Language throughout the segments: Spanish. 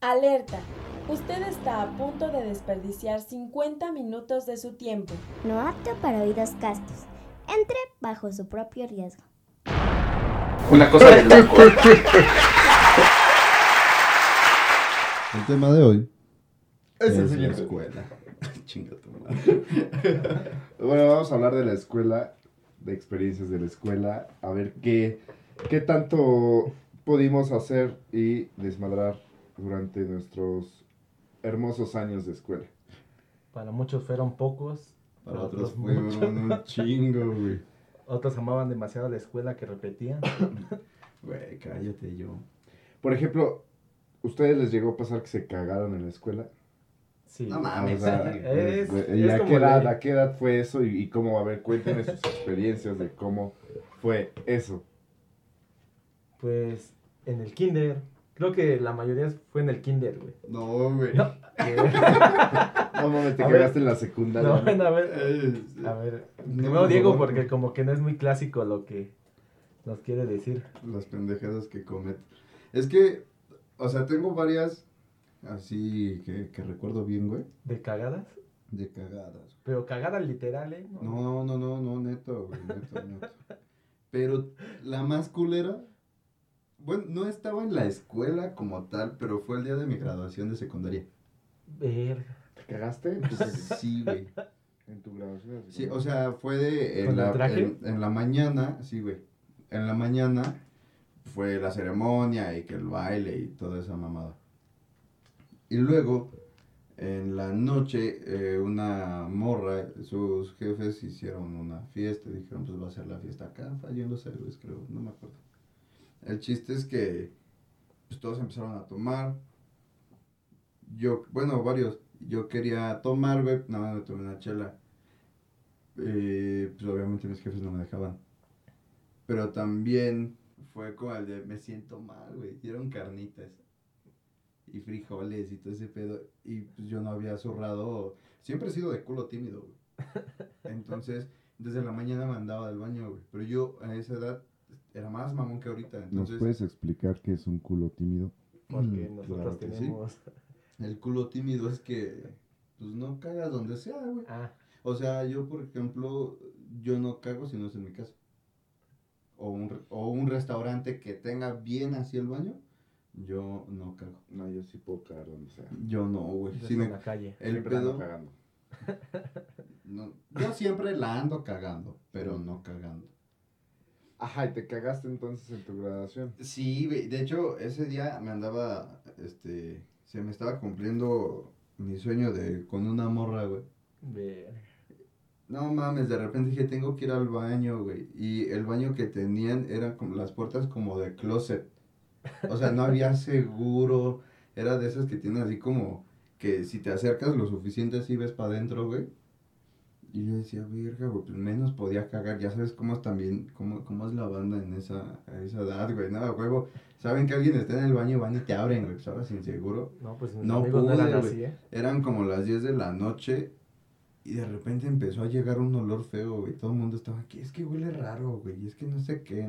Alerta. Usted está a punto de desperdiciar 50 minutos de su tiempo. No apto para oídos castos. Entre bajo su propio riesgo. Una cosa de loco. El tema de hoy es sí la escuela. Chinga tu madre. bueno, vamos a hablar de la escuela, de experiencias de la escuela, a ver qué, qué tanto pudimos hacer y desmadrar durante nuestros hermosos años de escuela. Para muchos fueron pocos, Para para otros otros fueron muchos. un chingo, güey. Otros amaban demasiado la escuela que repetían. Güey, cállate yo. Por ejemplo, ¿ustedes les llegó a pasar que se cagaron en la escuela? Sí. No mames. o sea, es- es ¿y a qué, edad, a qué edad fue eso? Y, y cómo, a ver, cuéntenme sus experiencias de cómo fue eso. Pues en el kinder. Creo que la mayoría fue en el kinder, güey. No, güey. No, No mames, te A ver. cagaste en la secundaria. no, bueno, a ver. A ver. No, por Diego, porque como que no es muy clásico lo que nos quiere decir. Las pendejadas que cometo. Es que, o sea, tengo varias así que, que recuerdo bien, güey. ¿De cagadas? De cagadas. Pero cagadas literal, ¿eh? No, no, no, no, neto, güey, neto, neto. Pero la más culera, bueno, no estaba en la escuela como tal, pero fue el día de mi graduación de secundaria. Verga. ¿Te cagaste? Sí, güey. En tu graduación. Sí, o sea, fue de ¿Con en la, traje? en, en la mañana, sí, güey. En la mañana fue la ceremonia y que el baile y toda esa mamada. Y luego, en la noche, eh, una morra, sus jefes hicieron una fiesta. Dijeron, pues va a ser la fiesta acá, allí en los héroes, creo, no me acuerdo. El chiste es que pues, todos empezaron a tomar. Yo, bueno, varios. Yo quería tomar, güey, nada más me tomé una chela. Eh, pues obviamente mis jefes no me dejaban. Pero también fue como el de me siento mal, güey. Dieron carnitas y frijoles y todo ese pedo. Y pues yo no había zurrado. Siempre he sido de culo tímido, güey. Entonces, desde la mañana me andaba del baño, güey. Pero yo a esa edad era más mamón que ahorita. ¿Nos Entonces, puedes explicar qué es un culo tímido? Porque Mm, nosotros claro sí. tenemos. el culo tímido es que, pues no cagas donde sea, güey. Ah, O sea, yo, por ejemplo, yo no cago si no es en mi casa. O un, o un restaurante que tenga bien así el baño, yo no cago. No, yo sí puedo cagar donde sea. Yo no, güey. me- en la calle. el Siempre ando pedo, cagando. no, yo siempre la ando cagando, pero no cagando. Ajá, y te cagaste entonces en tu graduación. Sí. De hecho, ese día me andaba, este, se me estaba cumpliendo mi sueño de con una morra, güey. No mames, de repente dije, tengo que ir al baño, güey. Y el baño que tenían eran como las puertas como de closet. O sea, no había seguro. Era de esas que tienen así como que si te acercas lo suficiente así ves para adentro, güey. Y yo decía, verga, güey, pues menos podía cagar. Ya sabes cómo es también, cómo, cómo es la banda en esa, a esa edad, güey. Nada, huevo. Saben que alguien está en el baño y van y te abren, güey. Pues ahora sin seguro. No, pues mis No amigos no pude, eran güey. así, ¿eh? Eran como las 10 de la noche y de repente empezó a llegar un olor feo, güey. Todo el mundo estaba aquí, es que huele raro, güey, es que no sé qué.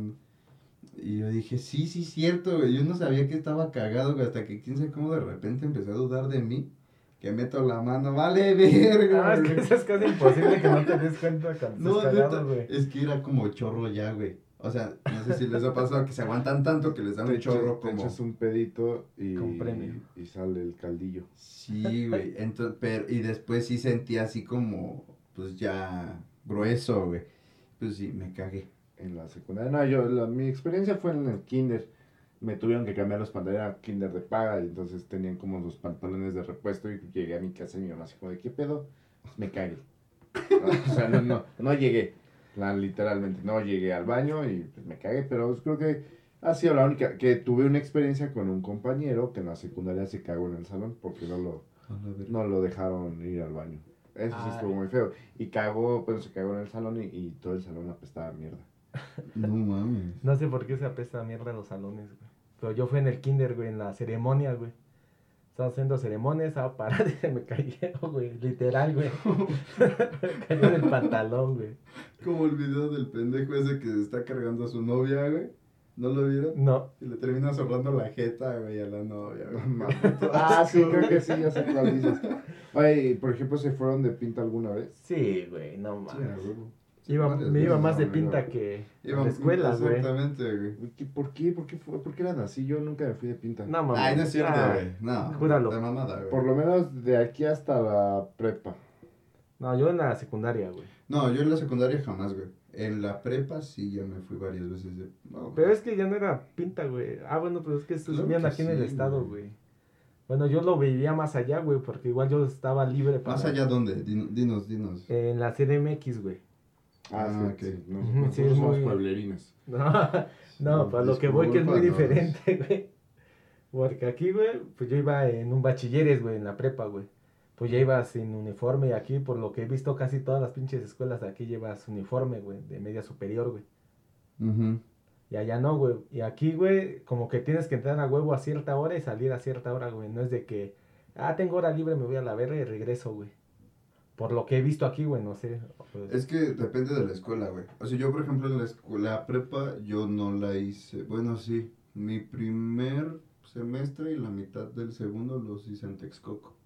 Y yo dije, sí, sí, cierto, güey. Yo no sabía que estaba cagado, güey, hasta que quién sabe cómo de repente empecé a dudar de mí. Que meto la mano, vale, verga. Ah, es que güey". eso es casi imposible que no te des cuenta cuando No, estás neta, cagado, güey. es que era como chorro ya, güey. O sea, no sé si les ha pasado que se aguantan tanto que les da Te, un chorro te como... echas un pedito y, Con premio. y sale el caldillo. Sí, güey. Entonces, pero, y después sí sentí así como, pues ya grueso, güey. Pues sí, me cagué. En la secundaria. No, yo, la- mi experiencia fue en el kinder. Me tuvieron que cambiar los pantalones, era kinder de paga, y entonces tenían como los pantalones de repuesto y llegué a mi casa y mi mamá así como de, ¿qué pedo? Me cagué. O sea, no, no, no llegué, la- literalmente, no llegué al baño y pues me cagué, pero creo que ha sido la única, que tuve una experiencia con un compañero que en la secundaria se cagó en el salón porque no lo, no lo dejaron ir al baño. Eso sí estuvo Ay. muy feo. Y cagó, pues se cagó en el salón y, y todo el salón apestaba a mierda. No mames. No sé por qué se apesta a mierda los salones, güey. Pero yo fui en el kinder, güey, en la ceremonia, güey. Estaba haciendo ceremonias, estaba parado y se me cayó, güey. Literal, güey. me cayó en el pantalón, güey. Como el video del pendejo ese que está cargando a su novia, güey. ¿No lo vieron? No. Y le termina zorrando la jeta, güey, a la novia, güey. Ah, sí, creo que sí, ya sé cuál dices. Oye, y, por ejemplo, ¿se fueron de pinta alguna vez? Sí, güey, no Sí, mames. a huevo. Iba- me iba más de pinta iba- que a iba- la escuela, güey. Exactamente, güey. ¿Qué- ¿Por qué? ¿Por qué, fue? ¿Por qué eran así? Yo nunca me fui de pinta. No mames. Ay, no es cierto, Ah, güey. No. júralo. De mamada, güey. Por lo menos de aquí hasta la prepa. No, yo en la secundaria, güey. No, yo en la secundaria jamás, güey. En la prepa sí ya me fui varias veces de... No. Pero es que ya no era pinta, güey. Ah, bueno, pero es que Claro vivían aquí en el estado, güey. Bueno, yo lo vivía más allá, güey, porque igual yo estaba libre para... ¿Más allá dónde? Din- Dinos, dinos. En la CDMX, güey. Ah, Ah, sí, ok. sí, no, Ujú, nosotros sí, es somos muy- pueblerines. No, no, para lo que voy que es muy diferente, güey. Porque aquí, güey, pues yo iba en un bachilleres, güey, en la prepa, güey. Pues ya iba sin uniforme y aquí, por lo que he visto, casi todas las pinches escuelas de aquí llevas uniforme, güey, de media superior, güey. Ujú. Y allá no, güey. Y aquí, güey, como que tienes que entrar a huevo a cierta hora y salir a cierta hora, güey. No es de que, ah, tengo hora libre, me voy a la verga y regreso, güey. Por lo que he visto aquí, güey, no sé. pues, Es que depende de la escuela, güey. O sea, yo, por ejemplo, en la escuela prepa, yo no la hice. Bueno, sí. Mi primer semestre y la mitad del segundo los hice en Texcoco.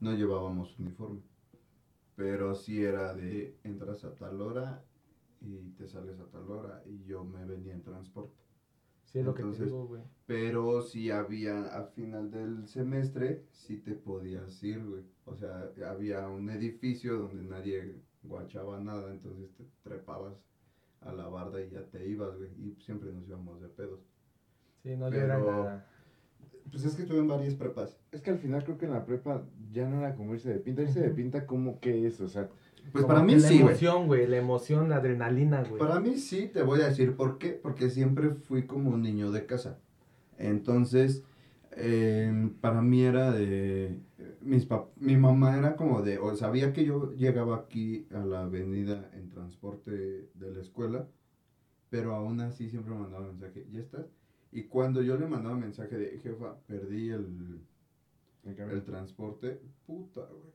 No llevábamos uniforme. Pero sí era de entras a tal hora y te sales a tal hora. Y yo me venía en transporte. Sí es lo que te entonces- digo, güey. Pero si había, al final del semestre, sí te podías ir, güey. O sea, había un edificio donde nadie guachaba nada, entonces te trepabas a la barda y ya te ibas, güey. Y siempre nos íbamos de pedos. Sí, no, yo era en Pero- la- Pues es que tuve en varias prepas. Es que al final creo que en la prepa ya no era como irse de pinta. Irse de pinta, ¿cómo que es? O sea, Pues como para mí la sí, güey. emoción, güey. La emoción, la adrenalina, güey. Para mí sí, te voy a decir por qué. Porque siempre fui como un niño de casa. Entonces, eh, para mí era de... Mis pap- mi mamá era como de... O sabía que yo llegaba aquí a la avenida en transporte de la escuela. Pero aún así siempre me mandaba mensaje. ¿Ya estás? Y cuando yo le mandaba mensaje de... Jefa, perdí el, el transporte. Puta, güey.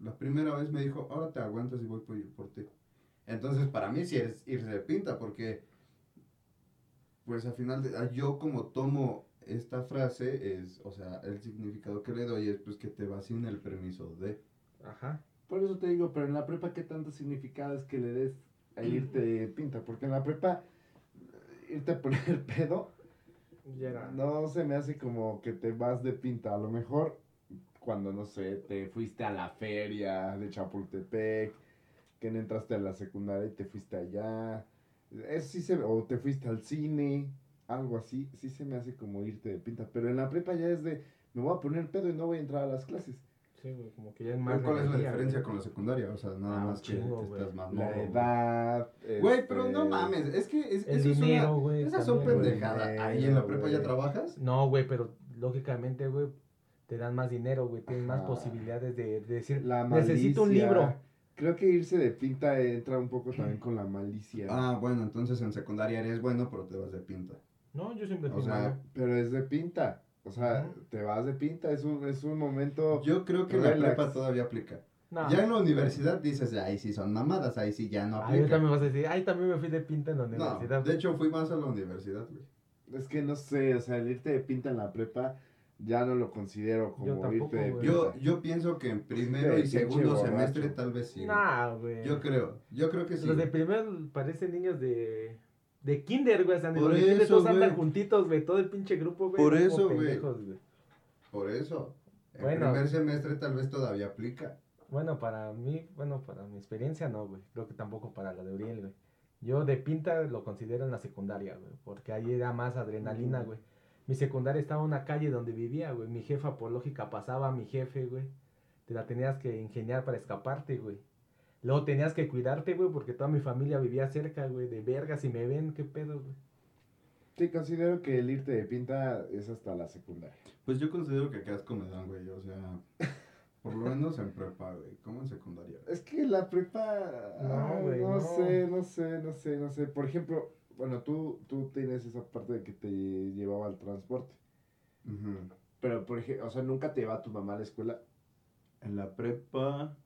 La primera vez me dijo, ahora te aguantas y voy por, por ti. Entonces, para mí sí es irse de pinta, porque, pues al final, de- ah, yo como tomo esta frase, es, o sea, el significado que le doy es pues que te vas sin el permiso de. Ajá. por eso te digo, pero en la prepa, ¿qué tanto significado es que le des a irte de pinta? Porque en la prepa, irte a poner pedo, Ya era. no se me hace como que te vas de pinta. A lo mejor cuando, no sé, te fuiste a la feria de Chapultepec, que no entraste a la secundaria y te fuiste allá. Eso sí se o te fuiste al cine, algo así, sí se me hace como irte de pinta. Pero en la prepa ya es de, me voy a poner pedo y no voy a entrar a las clases. Sí, güey, como que ya es más. ¿Cuál es la diferencia güey. con la secundaria? O sea, nada Ah, más que, chingo, que güey. estás más La güey. edad. Güey, pero este, no mames, es que es, El eso es dinero, una- güey, Esas son también, güey. pendejadas. Ahí en la prepa ya trabajas. No, güey, pero lógicamente, güey, te dan más dinero, güey. Tienes más posibilidades de, de decir, La necesito un libro. Creo que irse de pinta entra un poco también con la malicia. Ah, bueno, entonces en secundaria eres bueno, pero te vas de pinta. No, yo siempre O fui sea, malo. Pero es de pinta. O sea, te vas de pinta, es un, es un momento... Yo creo que la prepa todavía aplica. No. Ya en la universidad dices, ahí sí son mamadas, ahí sí ya no Ahí aplica. también vas a decir, ay, también me fui de pinta en la No, universidad. de hecho fui más a la universidad, güey. Es que no sé, o sea, el irte de pinta en la prepa ya no lo considero como Yo tampoco, irte de güey. Yo, yo pienso que en primero Sí, y segundo borracho. semestre tal vez sí. güey. Nah, güey. Yo creo, yo creo que sí. Los de güey. primer parecen niños de. De kinder, güey. O sea, de Por de kinder eso, todos andan juntitos, güey. Todo el pinche grupo, güey. Por eso, güey. pendejos, güey. Por eso. En Bueno. primer semestre tal vez todavía aplica. Bueno, para mí, bueno, para mi experiencia no, güey. Creo que tampoco para la de Uriel, güey. Yo de pinta lo considero en la secundaria, güey. Porque ahí era más adrenalina, güey. Mi secundaria estaba en una calle donde vivía, güey. Mi jefa, por lógica, pasaba a mi jefe, güey. Te la tenías que ingeniar para escaparte, güey. Luego tenías que cuidarte, güey, porque toda mi familia vivía cerca, güey. De verga, si me ven, qué pedo, güey. Sí, considero que el irte de pinta es hasta la secundaria. Pues yo considero que quedas comedón, güey. O sea, por lo menos en prepa, güey. Como en secundaria. Es que la prepa... No, güey, no, no. sé, no sé, no sé, no sé. Por ejemplo, bueno, tú, tú tienes esa parte de que te llevaba al transporte. Pero, por ejemplo, o sea, nunca te va tu mamá a la escuela. En la prepa.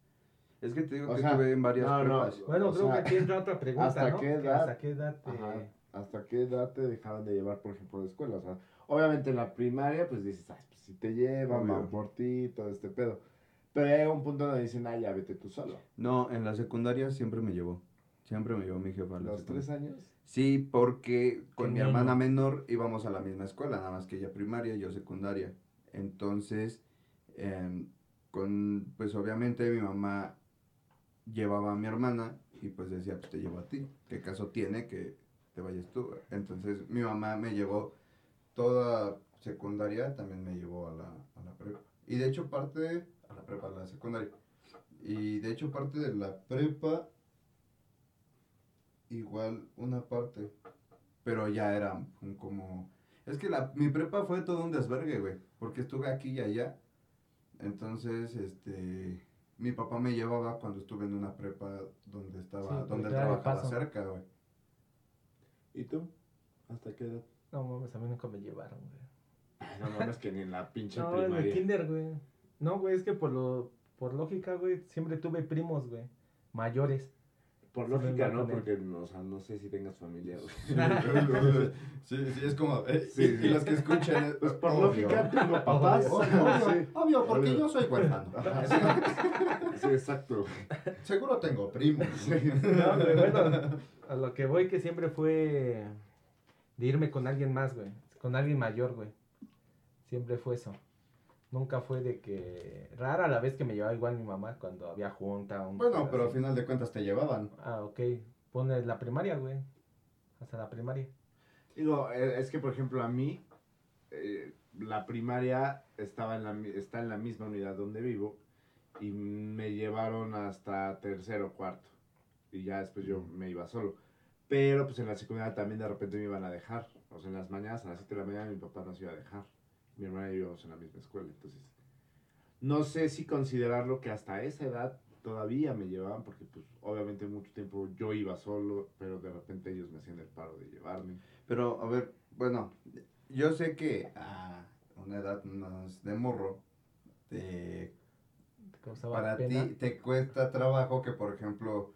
Es que te digo O que sea, estuve en varias no, no, prepas. Bueno, O creo sea, que aquí entra otra pregunta, ¿hasta ¿no? qué edad? ¿Hasta qué edad te, Ajá. ¿Hasta qué edad te dejaban de llevar, por ejemplo, a la escuela? O sea, obviamente en la primaria, pues dices, ay, pues si te llevan, van por ti, todo este pedo. Pero llega un punto donde dicen, ah, ya vete tú solo. No, en la secundaria siempre me llevó. Siempre me llevó mi jefa ¿Los secundaria. tres años? Sí, porque con mi hermana menor íbamos a la misma escuela, nada más que ella primaria y yo secundaria. Entonces, em, con, pues obviamente mi mamá llevaba a mi hermana y pues decía, pues te llevo a ti. ¿Qué caso tiene que te vayas tú? Entonces mi mamá me llevó toda secundaria, también me llevó a la, a la prepa. Y de hecho parte, a la prepa, a la secundaria. Y de hecho parte de la prepa igual una parte, pero ya era un como... Es que la, mi prepa fue todo un desvergue, güey, porque estuve aquí y allá. Entonces, este, mi papá me llevaba cuando estuve en una prepa donde estaba, Sí, donde él trabajaba cerca, güey. ¿Y tú? ¿Hasta qué edad? No mames, a mí nunca me llevaron, güey. Ay, no mames que ni en la pinche No, en el primaria. kinder, güey. No, güey, es que por lo, por lógica, güey, siempre tuve primos, güey, mayores. Por lógica, ¿no? Porque, no, o sea, no sé si tengas familia, sí, sí, es como... eh, Sí, y, sí. y los que escuchan... es- Pues por obvio. lógica tengo papás. Obvio, obvio, Sí. obvio, porque Obvio. yo soy huérfano. Sí. Exacto. Seguro tengo primos. No, güey, bueno, a lo que voy que siempre fue de irme con alguien más, güey. Con alguien mayor, güey. Siempre fue eso. Nunca fue de que... Rara la vez que me llevaba igual mi mamá cuando había junta. un- Bueno, pero al final de cuentas te llevaban. Ah, ok. Pone la primaria, güey. Hasta la primaria. Digo, eh, es que por ejemplo a mí, eh, la primaria estaba en la, mi- está en la misma unidad donde vivo y me llevaron hasta tercero, cuarto. Y ya después yo me iba solo. Pero pues en la secundaria también de repente me iban a dejar. O sea, en las mañanas, a las 7 de la mañana mi papá nos iba a dejar. Mi hermana y yo íbamos en la misma escuela. Entonces, no sé si considerarlo que hasta esa edad todavía me llevaban, porque pues obviamente mucho tiempo yo iba solo, pero de repente ellos me hacían el paro de llevarme. Pero, a ver, bueno, yo sé que a una edad más de morro, te, Te causaba para pena. ti te cuesta trabajo que, por ejemplo,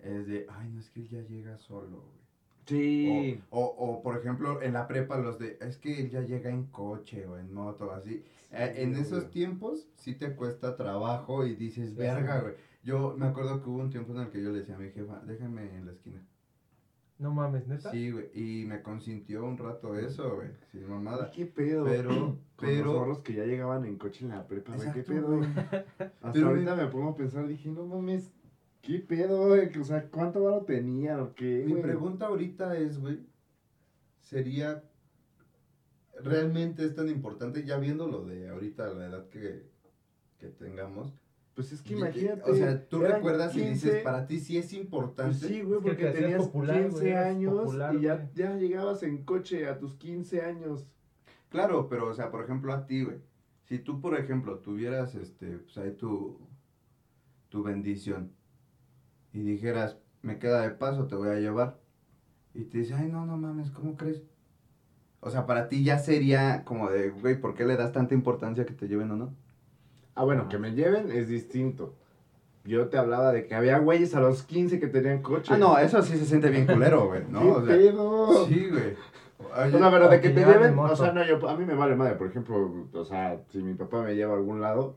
es de, ay, no es que él ya llega solo, güey. Sí. O, o, o, por ejemplo, en la prepa los de, es que él ya llega en coche o en moto, así. Eh, en güey. esos tiempos sí te cuesta trabajo y dices, Sí, verga, sí. güey. Yo me acuerdo que hubo un tiempo en el que yo le decía a mi jefa, déjame en la esquina. No mames, neta. Sí, güey, y me consintió un rato eso, güey, sin mamada. ¿Qué pedo? Pero, Con pero, los morros que ya llegaban en coche en la prepa, güey. ¿Qué pedo? Hasta Pero ahorita me pongo a pensar, dije, no mames, ¿qué pedo, güey? O sea, ¿cuánto varo tenían o qué, Mi güey? pregunta ahorita es, güey, sería, ¿realmente es tan importante, ya viendo lo de ahorita, la edad que, que tengamos? Pues es que imagínate. O sea, tú recuerdas y 15, dices, para ti sí es importante. Pues sí, güey, Es que porque tenías popular, 15 güey, eras años popular, y ya, ya llegabas en coche a tus 15 años. Claro, pero, o sea, por ejemplo, a ti, güey. Si tú, por ejemplo, tuvieras, este, pues ahí tu, tu bendición y dijeras, me queda de paso, te voy a llevar. Y te dice, ay, no, no mames, ¿cómo crees? O sea, para ti ya sería como de, güey, ¿por qué le das tanta importancia que te lleven o no? Ah, bueno, que me lleven es distinto. Yo te hablaba de que había güeyes a los 15 que tenían coche. Ah, no, eso sí se siente bien culero, güey, ¿no? ¿Qué O sea, pedo? sí, güey. Oye, O sea, pero de que te lleven, o sea, no, yo, a mí me vale madre, por ejemplo, o sea, si mi papá me lleva a algún lado,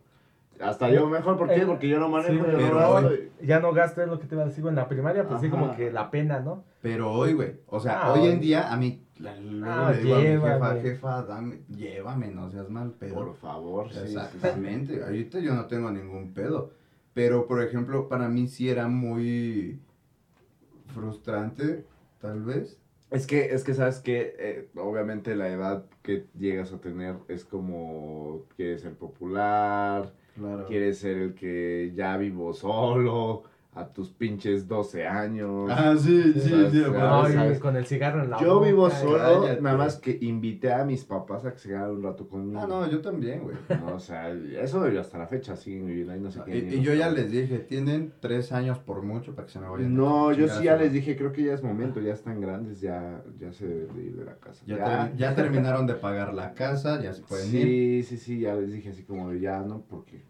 hasta yo mejor, ¿por qué? Eh, Porque yo no manejo, sí, yo pero no gasto. hoy- Ya no gastas lo que te iba a decir güey, en la primaria, pues sí, como que la pena, ¿no? Pero hoy, güey, o sea, Ah, hoy hoy. en día a mí, la- luego Ah, le digo a mi jefa, llévame. jefa, dame, llévame, no seas mal pedo. Por favor, sí, sí, sí. Exactamente, ahorita yo no tengo ningún pedo. Pero, por ejemplo, para mí sí era muy frustrante, tal vez. Es que, es que sabes que obviamente la edad que llegas a tener es como quieres ser popular, Claro. ser el que ya vivo solo a tus pinches 12 años. Ah, sí, sí, ¿Sabes? sí. ¿sabes? con el cigarro en la Yo boca, vivo solo, nada más que invité a mis papás a que se quedaran un rato conmigo. Ah, no, yo también, güey. No, o sea, eso hasta la fecha siguen viviendo ahí, no sé Y, qué. y yo ya les dije, tienen tres años por mucho para que se me vayan. No, yo sí ya les dije, creo que ya es momento, ya están grandes, ya, ya se deben de ir de la casa. Ya, Ya, termi- ya terminaron de pagar la casa, ya se pueden ir. sí, sí, sí, ya les dije así como ya, ¿no? Porque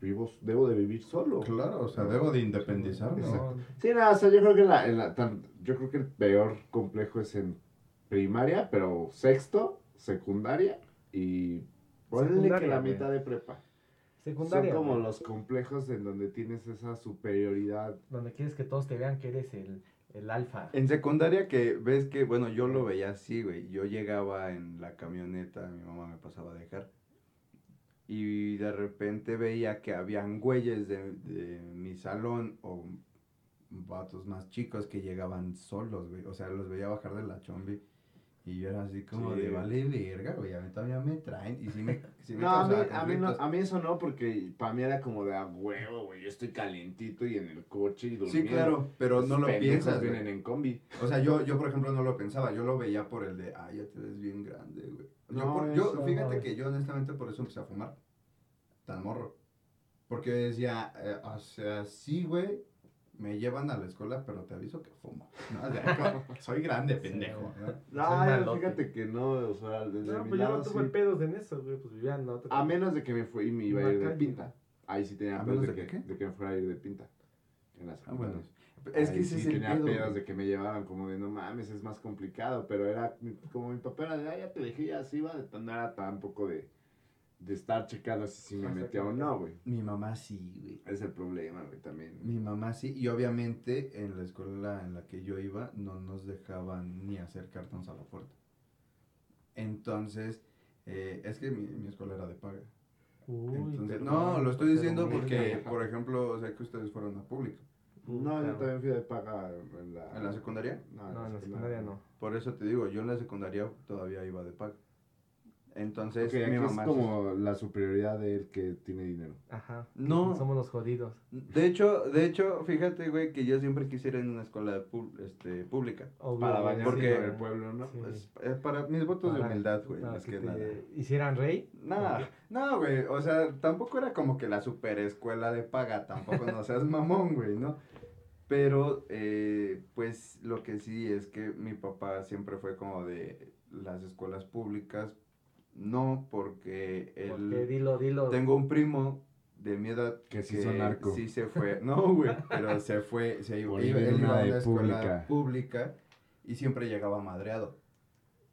vivo, debo de vivir solo. Claro, o sea, debo de independizarme. No, Sí, no, o sea, yo creo que la, en la- tan- yo creo que el peor complejo es en primaria, pero sexto, secundaria y ponle que la güey. mitad de prepa. secundaria. Son como güey, los complejos en donde tienes esa superioridad. Donde quieres que todos te vean que eres el, el alfa. En secundaria que ves que, bueno, yo lo veía así, güey. Yo llegaba en la camioneta, mi mamá me pasaba a dejar. Y de repente veía que habían güeyes de, de mi salón o vatos más chicos que llegaban solos, güey. O sea, los veía bajar de la chombi. Y yo era así como Sí. de vale verga, güey. A mí todavía me traen. Y sí me, sí me No, a mí, a, mí no, a mí eso no, porque para mí era como de a huevo, güey. Yo estoy calientito y en el coche y Sí, durmiendo. claro, pero no lo piensas. vienen en combi. O sea, yo, yo, por ejemplo, no lo pensaba. Yo lo veía por el de, ah, ya te ves bien grande. Yo, No, por- yo- eso fíjate no. que yo honestamente por eso empecé a fumar. Tan morro. Porque decía, eh, o sea, sí, güey, me llevan a la escuela, pero te aviso que fumo. ¿no? O sea, como, soy grande, pendejo. ¿no? No, fíjate que no, o sea, desde No, mi pues yo lado no tuve sí. pedos en eso, güey. Pues vivía otra. A menos de que me fui y me iba a ir de pinta. Ahí sí tenía ¿A pedos menos de de que, de que me fuera a ir de pinta. En la Ah, bueno. Es que sí tenía pedo, pedos de que me llevaban como de no mames, es más complicado, pero era como mi papá era de, ah, ya te dejé, ya así iba, no era tampoco de, de estar checando si, si me metía o no, güey. Mi mamá sí, güey. Es el problema, güey, también. Mi mamá sí. Y obviamente en la escuela en la que yo iba no nos dejaban ni hacer cartons a la puerta. Entonces, eh, es que mi, mi escuela era de paga. Uy, Entonces, no, lo estoy diciendo porque, por ejemplo, sé que ustedes fueron a pública. No, yo también fui de paga en la... ¿En la secundaria? No, No, en la secundaria no. Por eso te digo, yo en la secundaria todavía iba de paga. Entonces, mi aquí es mamá... como la superioridad de él que tiene dinero. Ajá. No. Somos los jodidos. De hecho, de hecho, fíjate, güey, que yo siempre quisiera ir en una escuela pu- este, pública. Obvio, Para bañarse porque- con el pueblo, ¿no? Sí. Pues, eh, para mis votos de humildad, güey, más que que te nada. hicieran rey. No, no, güey, o sea, tampoco era como que la super escuela de paga, tampoco no seas mamón, güey, ¿no? Pero, eh, pues, lo que sí es que mi papá siempre fue como de las escuelas públicas, no porque él... Porque dilo, dilo. Tengo un primo de mi edad Que sí son narco. sí se fue, no, güey, pero se fue, se iba, iba- ir él una iba a una escuela pública. pública y siempre llegaba madreado.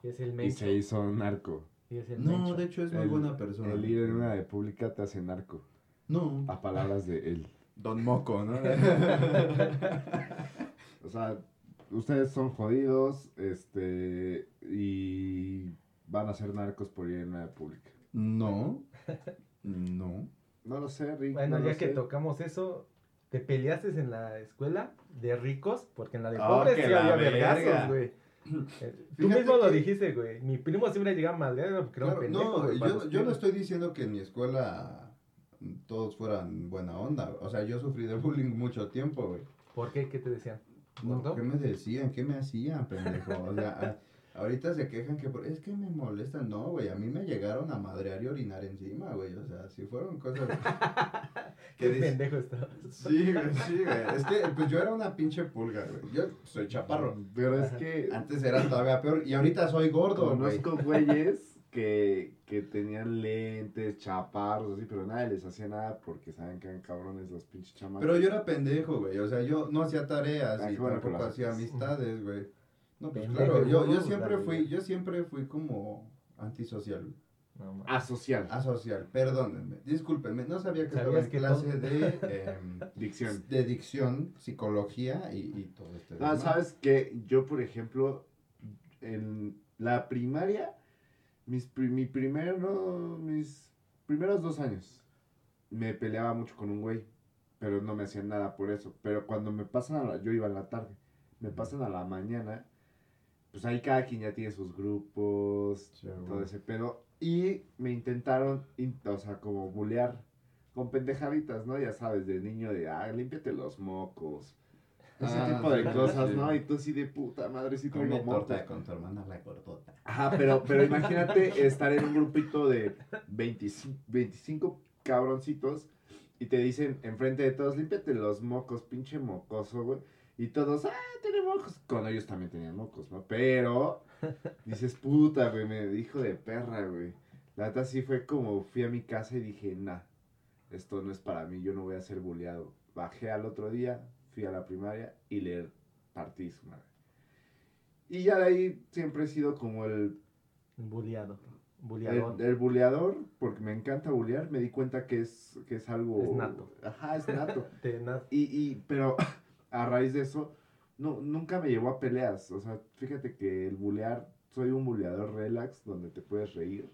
Y es el Y mencho. se hizo narco. Y es el No, de hecho es muy El- buena persona. El ir en una de pública te hace narco. No, A palabras de él. Don Moco, ¿no? O sea, ustedes son jodidos, este, y van a ser narcos por ir en una de pública. no, no. No lo sé, Rick. Bueno, no ya que sé. tocamos eso, ¿te peleaste en la escuela de ricos? Porque en la de Ah, pobres sí la había verga. vergazos, güey. Eh, Tú Fíjate mismo lo dijiste, güey. Mi primo siempre llegaba madreado porque era un Claro, pendejo, no, güey, para yo, no estoy diciendo que en mi escuela todos fueran buena onda. O sea, yo sufrí de bullying mucho tiempo, güey. ¿Por qué? ¿Qué te decían? No. ¿Qué me decían? ¿Qué me hacían, pendejo? O sea, a- ahorita se quejan que por- es que me molestan. No, güey, a mí me llegaron a madrear y orinar encima, güey. O sea, si fueron cosas... Qué dices? pendejo estaba. Sí, güey, sí, güey. Es que pues yo era una pinche pulga, güey. Yo soy chaparro. Pero es que Antes era todavía peor y ahorita soy gordo, güey. conozco güeyes que, que tenían lentes, chaparros, así, pero nadie les hacía nada porque saben que eran cabrones los pinches chamacos. Pero yo era pendejo, güey. O sea, yo no hacía tareas Ah, y bueno tampoco hacía amistades, güey. No, pues Pendejo, claro, yo, yo siempre fui, yo siempre fui como antisocial, güey. No, Asocial. asocial, perdónenme, discúlpenme, no sabía que estaba ¿Sabías en que clase todo- de, em, Dicción. de dicción, psicología y, y todo este No, desmadre. sabes que yo, por ejemplo, en la primaria, mis, mi primero, mis primeros dos años, me peleaba mucho con un güey, pero no me hacían nada por eso. Pero cuando me pasan a la, yo iba en la tarde, me pasan a la mañana, pues ahí cada quien ya tiene sus grupos, Sí, todo ese pedo. Y me intentaron, in- o sea, como bulear con pendejaditas, ¿no? Ya sabes, de niño de, ah, límpiate los mocos. Ese Ah, tipo de cosas, sí. ¿no? Y tú sí de puta madre, sí traigo torta con tu hermana la gordota. Ajá, pero, pero imagínate estar en un grupito de 25, 25 cabroncitos y te dicen enfrente de todos, límpiate los mocos, pinche mocoso, güey. Y todos, ah, tiene mocos. Con ellos también tenían mocos, ¿no? Pero dices, puta, güey, me dijo de perra, güey. La neta sí fue como fui a mi casa y dije, nah, esto no es para mí, yo no voy a ser bulleado. Bajé al otro día, fui a la primaria y le partí su madre. Y ya de ahí siempre he sido como el, Bulleado. el, buleador, porque me encanta bullear, me di cuenta que es, que es algo... Es nato. Ajá, es nato. Y, y, pero a raíz de eso, no, nunca me llevó a peleas. O sea, fíjate que el bulear, soy un buleador relax donde te puedes reír.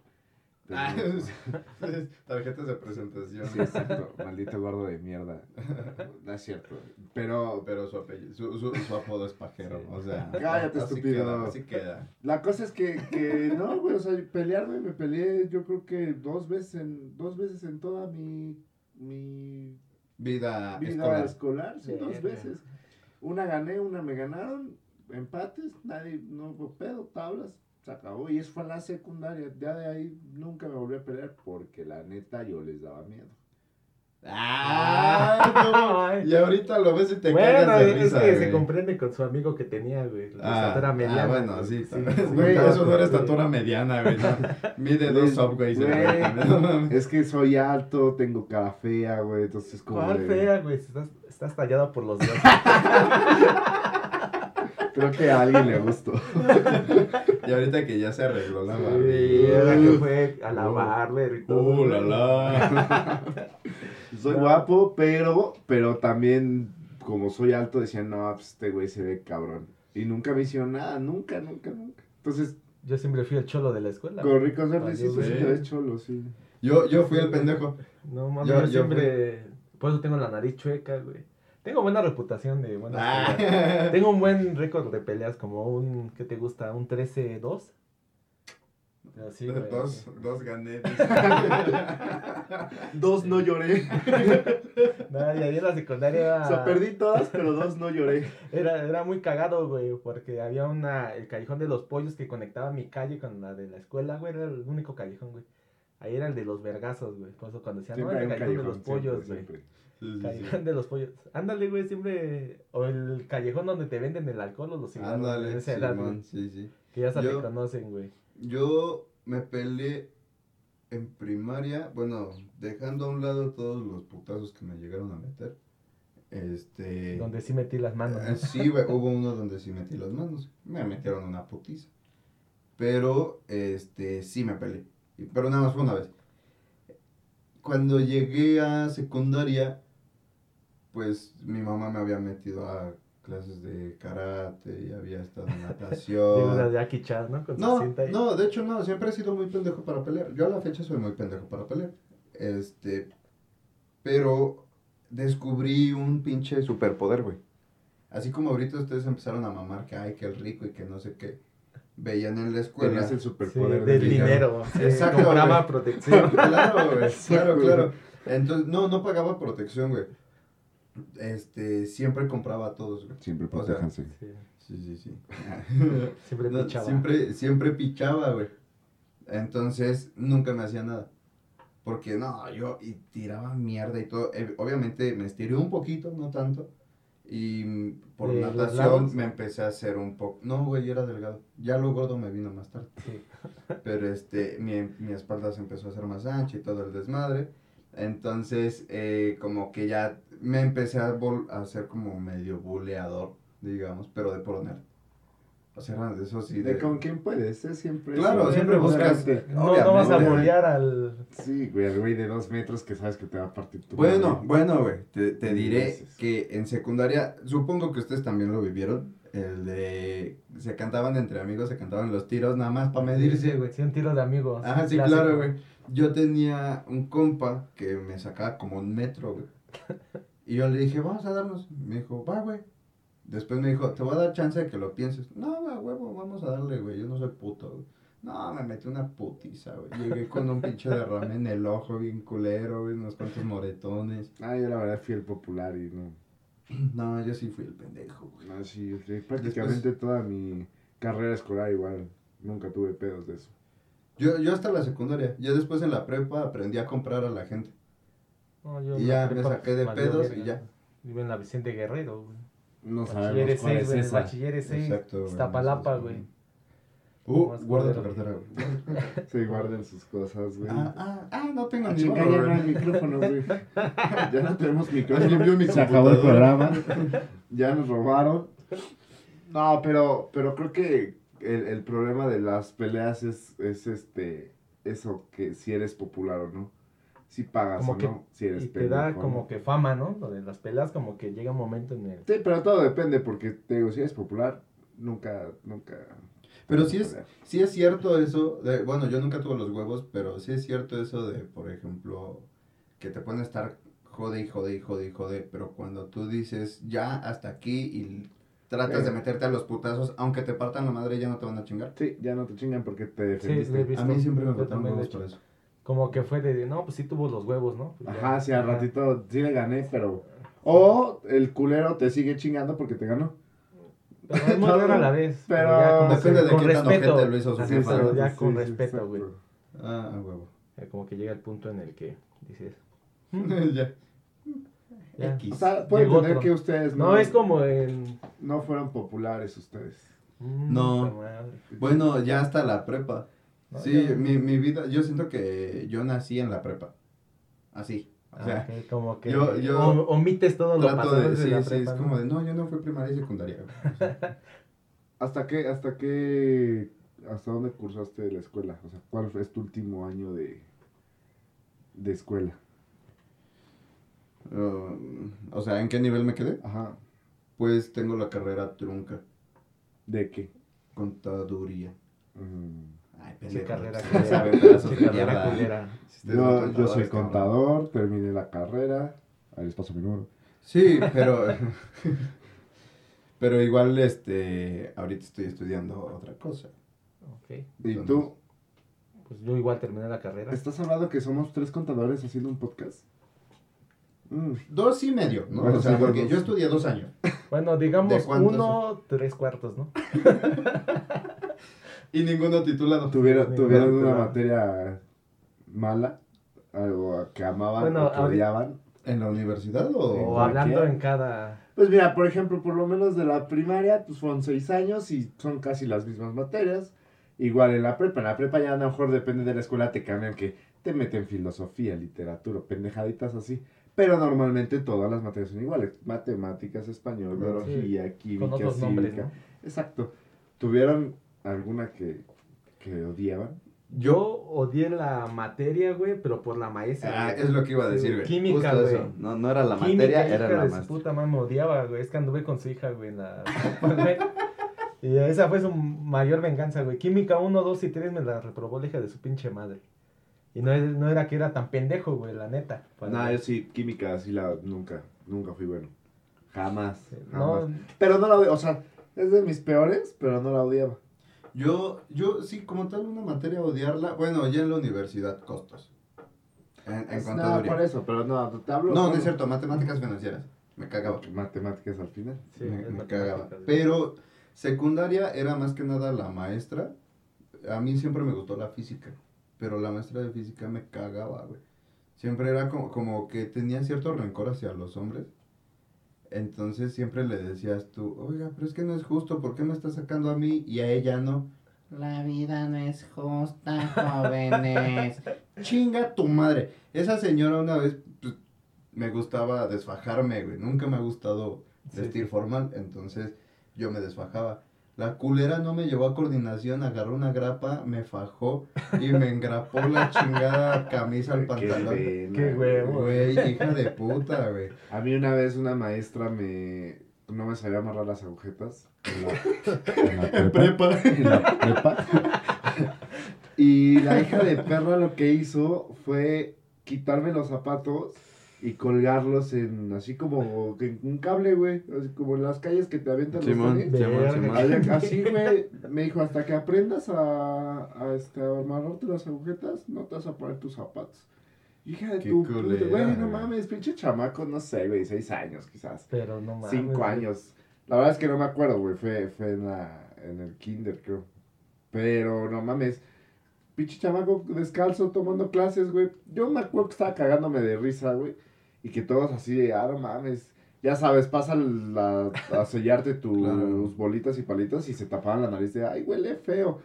Ah. Tarjetas de presentación. Sí, exacto. Maldito gordo de mierda. No es cierto. Pero Pero su, apellido, su, su, su apodo es pajero. Sí. O sea, Cállate, así estúpido. Queda, así queda. la cosa es que, que no, güey. O sea, pelear, güey. Me peleé yo creo que dos veces en, dos veces en toda mi, mi Vida, vida escolar. escolar. sí, dos veces. Una gané, una me ganaron. Empates, nadie, no hubo pedo, tablas. Se acabó. Y eso fue en la secundaria. Ya de ahí nunca me volví a pelear porque la neta yo les daba miedo. Ay, no. Y ahorita lo ves y te Bueno, cagas de es risa, que güey. se comprende con su amigo que tenía, güey. La Ah, estatura mediana. ah, bueno, sí. sí, güey, eso no era estatura mediana, güey. no. Mide dos subways. güey. Es que soy alto, tengo cara fea, güey. Entonces, como. ¿Cuál de- fea, güey? Estás, estás tallado por los dioses. Creo que a alguien le gustó. Y ahorita que ya se arregló la Sí, barbilla. era que fue a la barber y todo. Uh, la la. Soy No. guapo, pero, pero también, como soy alto, decían, no, pues este güey se ve cabrón. Y nunca me hicieron nada, nunca, nunca, nunca. Entonces, Yo siempre fui el cholo de la escuela. corrí con suerte, Valió, sí, sí, sí, cholo, sí. Yo, yo fui el pendejo. No mames, Yo- yo, yo siempre. Por eso tengo la nariz chueca, güey. Tengo buena reputación de buenas Ah. peleas. Tengo un buen récord de peleas, como un. ¿Qué te gusta? ¿Un 13-2? Pero sí, güey. Dos, dos gané. Dos no lloré. No, y ahí en la secundaria. O sea, perdí todas, pero dos no lloré. Era, era muy cagado, güey, porque había una, el callejón de los pollos que conectaba mi calle con la de la escuela, güey, era el único callejón, güey. Ahí era el de los vergazos, güey. Por eso cuando decían, no, el callejón de los pollos, güey. siempre. Callejón de los pollos. Ándale, güey, siempre. O el callejón donde te venden el alcohol o los cigarros. Ándale, esa edad, sí, sí. Que ya se Yo- te conocen, güey. Yo me peleé en primaria, bueno, dejando a un lado todos los putazos que me llegaron a meter. Este. Donde sí metí las manos. Eh, Sí, güey, hubo uno donde sí metí las manos. Me metieron una putiza. Pero, este, sí me peleé. Y- Pero nada más fue una vez. Cuando llegué a secundaria, pues mi mamá me había metido a clases de karate y había estado en natación. Jackie Chan, ¿no? Con No, cinta ahí. no, de hecho no, siempre he sido muy pendejo para pelear. Yo a la fecha soy muy pendejo para pelear. Este, pero descubrí un pinche superpoder, güey. Así como ahorita ustedes empezaron a mamar que ay, que el rico y que no sé qué. Veían en la escuela. Tenías el Sí, superpoder del del dinero. sí, Exacto, compraba güey. protección. claro, güey, claro, claro. Entonces, no, no pagaba protección, güey. Este, siempre compraba a todos, güey. Siempre O sea, protéjanse. Sí, Sí, sí, sí. siempre No, pichaba. Siempre, siempre pichaba, güey. Entonces, nunca me hacía nada. Porque, no, yo y tiraba mierda y todo. Eh, obviamente me estiré un poquito, no tanto. Y por ¿De los natación me empecé a hacer un poco... No, güey, yo era delgado. Ya lo gordo me vino más tarde. Sí. Pero este, mi, mi espalda se empezó a hacer más ancha y todo el desmadre. Entonces, eh, como que ya me empecé a hacer como medio buleador, digamos, pero de por nerd. O sea, de eso sí. De de- con quién puedes, ¿eh? Siempre. Claro, siempre buscas- No, no vas a bolear al. Sí, güey, el güey de dos metros que sabes que te va a partir tu Bueno, madre. bueno, güey, te, te diré veces. que en secundaria, supongo que ustedes también lo vivieron, el de, se cantaban entre amigos, se cantaban los tiros nada más para medirse, güey. Sí, un tiro de amigos. Ajá, sí, clásico. claro, güey. Yo tenía un compa que me sacaba como un metro, güey. Y yo le dije, vamos a darnos. Me dijo, va, güey. Después me dijo, te voy a dar chance de que lo pienses. No, güey, huevo, vamos a darle, güey. Yo no soy puto, güey. No, me metí una putiza, güey. Llegué con un pinche derrame en el ojo, bien culero, güey. Unos cuantos moretones. Ah, yo la verdad fui el popular y no. No, yo sí fui el pendejo, güey. No, sí, sí, prácticamente toda mi carrera escolar igual. Nunca tuve pedos de eso. Yo, yo hasta la secundaria. Ya después en la prepa aprendí a comprar a la gente. No, yo Y ya me saqué de pedos y ya. Vivo en la Vicente Guerrero, güey. No Bachilleres sabemos cuál 6, es esa. Bachilleres 6. Exacto, güey, Iztapalapa, güey. Uh, tu culero. cartera, güey. Sí, guarden sus cosas, güey. Ah, ah, ah, no tengo ni ya no hay güey. micrófono, güey. Ya no tenemos micrófono. Se acabó el programa. Ya nos robaron. No, pero, pero creo que el, el problema de las peleas es, es este eso que si eres popular o no. Si pagas Como o que- no. Si eres Y te da pendejo como no. que fama, ¿no? Lo de las peleas, como que llega un momento en el. Sí, pero todo depende porque te digo, si eres popular, nunca, nunca. Pero sí es, sí es cierto eso, de, bueno, yo nunca tuve los huevos, pero sí es cierto eso de, por ejemplo, que te pueden estar jode y jode y jode y jode, pero cuando tú dices ya hasta aquí y tratas Sí. de meterte a los putazos, aunque te partan la madre, ya no te van a chingar. Sí, ya no te chingan porque te Sí, defendiste. visto. A mí siempre me he huevos por eso. Como que fue de, no, pues sí tuvo los huevos, ¿no? Pues ya. Ajá, sí, al ratito sí le gané, pero. O el culero te sigue chingando porque te ganó. Pero es muy raro a la vez. Pero ya como depende que de con qué respeto. ojete lo hizo su jefa, pero ¿no? ya Sí, con sí, respeto, güey. Ah, huevo. Como que llega el punto en el que dices. ya. Ya. X. O sea, entender otro. que ustedes No, es como en. no fueron populares ustedes. Mm, No. Bueno, ya hasta la prepa. No, sí, mi, mi vida, yo siento que yo nací en la prepa. Así. O Ah, sea, ok, como que yo- yo o- omites todo lo pasado de, sí, la sí, prepa, es ¿no? como de, no, yo no fui primaria y secundaria. güey. O sea, ¿Hasta qué, hasta qué, hasta dónde cursaste la escuela? O sea, ¿cuál es tu último año de, de escuela? Um, o sea, ¿en qué nivel me quedé? Ajá. Pues tengo la carrera trunca, ¿De qué? contaduría. Mm. Ay, pendejo. carrera culera. Yo, yo soy contador, terminé la carrera. Ahí les paso mi número. Sí, pero. pero igual, este. Ahorita estoy estudiando otra cosa. Ok. ¿Y Entonces- tú? Pues yo igual terminé la carrera. ¿Estás hablando que somos tres contadores haciendo un podcast? Mm. Dos y medio, ¿no? Bueno, o sea, sí, porque dos. yo estudié dos años. Bueno, ¿De digamos uno, tres cuartos, ¿no? Y ninguno titulado. ¿Tuvieron, tuvieron una materia mala? ¿Algo que amaban Bueno, o que odiaban? ¿En la universidad o.? O cualquier- hablando en cada... Pues mira, por ejemplo, por lo menos de la primaria, pues fueron seis años y son casi las mismas materias. Igual en la prepa, en la prepa ya a lo mejor depende de la escuela, te cambian que te meten filosofía, literatura, pendejaditas así. Pero normalmente todas las materias son iguales. Matemáticas, español, Sí, biología, química, Con otros nombres, cívica. ¿no? Exacto. ¿Tuvieron alguna que, que odiaban? Yo odié la materia, güey, pero por la maestra. Ah, güey. es lo que iba a Sí, decir, güey. Química, Justo güey. eso. No, no era la Química, materia, era la maestra. puta madre, me odiaba, güey. Es que anduve con su hija, güey, en la... güey. Y esa fue su mayor venganza, güey. Química 1, 2 y 3 me la reprobó la hija de su pinche madre. Y no, es- no era que era tan pendejo, güey, la neta. No, yo sí, química, así la nunca, nunca fui bueno. Jamás. No, jamás. Pero no la odiaba, o sea, es de mis peores, pero no la odiaba. Yo, yo, sí, como tal, una materia odiarla. Bueno, ya en la universidad, costos. En, en no, contaduría. por eso, pero no, te hablo. No, no es cierto, matemáticas financieras. Me cagaba. Matemáticas al final. sí, me, me cagaba. Pero secundaria era más que nada la maestra. A mí siempre me gustó la física. Pero la maestra de física me cagaba, güey. Siempre era como, como que tenía cierto rencor hacia los hombres. Entonces siempre le decías tú, oiga, pero es que no es justo, ¿por qué me está sacando a mí y a ella no? La vida no es justa, jóvenes. Chinga tu madre. Esa señora una vez pues, me gustaba desfajarme, güey. Nunca me ha gustado vestir sí. formal, entonces yo me desfajaba. La culera no me llevó a coordinación, agarró una grapa, me fajó y me engrapó la chingada camisa al pantalón. pena, Qué huevo. Güey, hija de puta, güey. A mí una vez una maestra me. No me sabía amarrar las agujetas. En la, en la prepa. En la prepa. Y la hija de perra lo que hizo fue quitarme los zapatos y colgarlos en así como en un cable, güey. Así como en las calles que te avientan Simón, los tenis. Simón. Así- güey, me dijo, hasta que aprendas a, a, este, a amarrarte las agujetas, no te vas a poner tus zapatos. Hija de Qué tu puta, güey, no mames, pinche chamaco, no sé, güey, seis años quizás, Pero no mames. cinco güey. años. La verdad es que no me acuerdo, güey, fue, fue en, la, en el kinder, creo. Pero no mames, pinche chamaco descalzo tomando clases, güey. Yo me acuerdo que estaba cagándome de risa, güey, y que todos así de, ah, no mames. Ya sabes, pasa la- a sellarte tus Claro. bolitas y palitos y se tapaban la nariz de, ay, huele feo.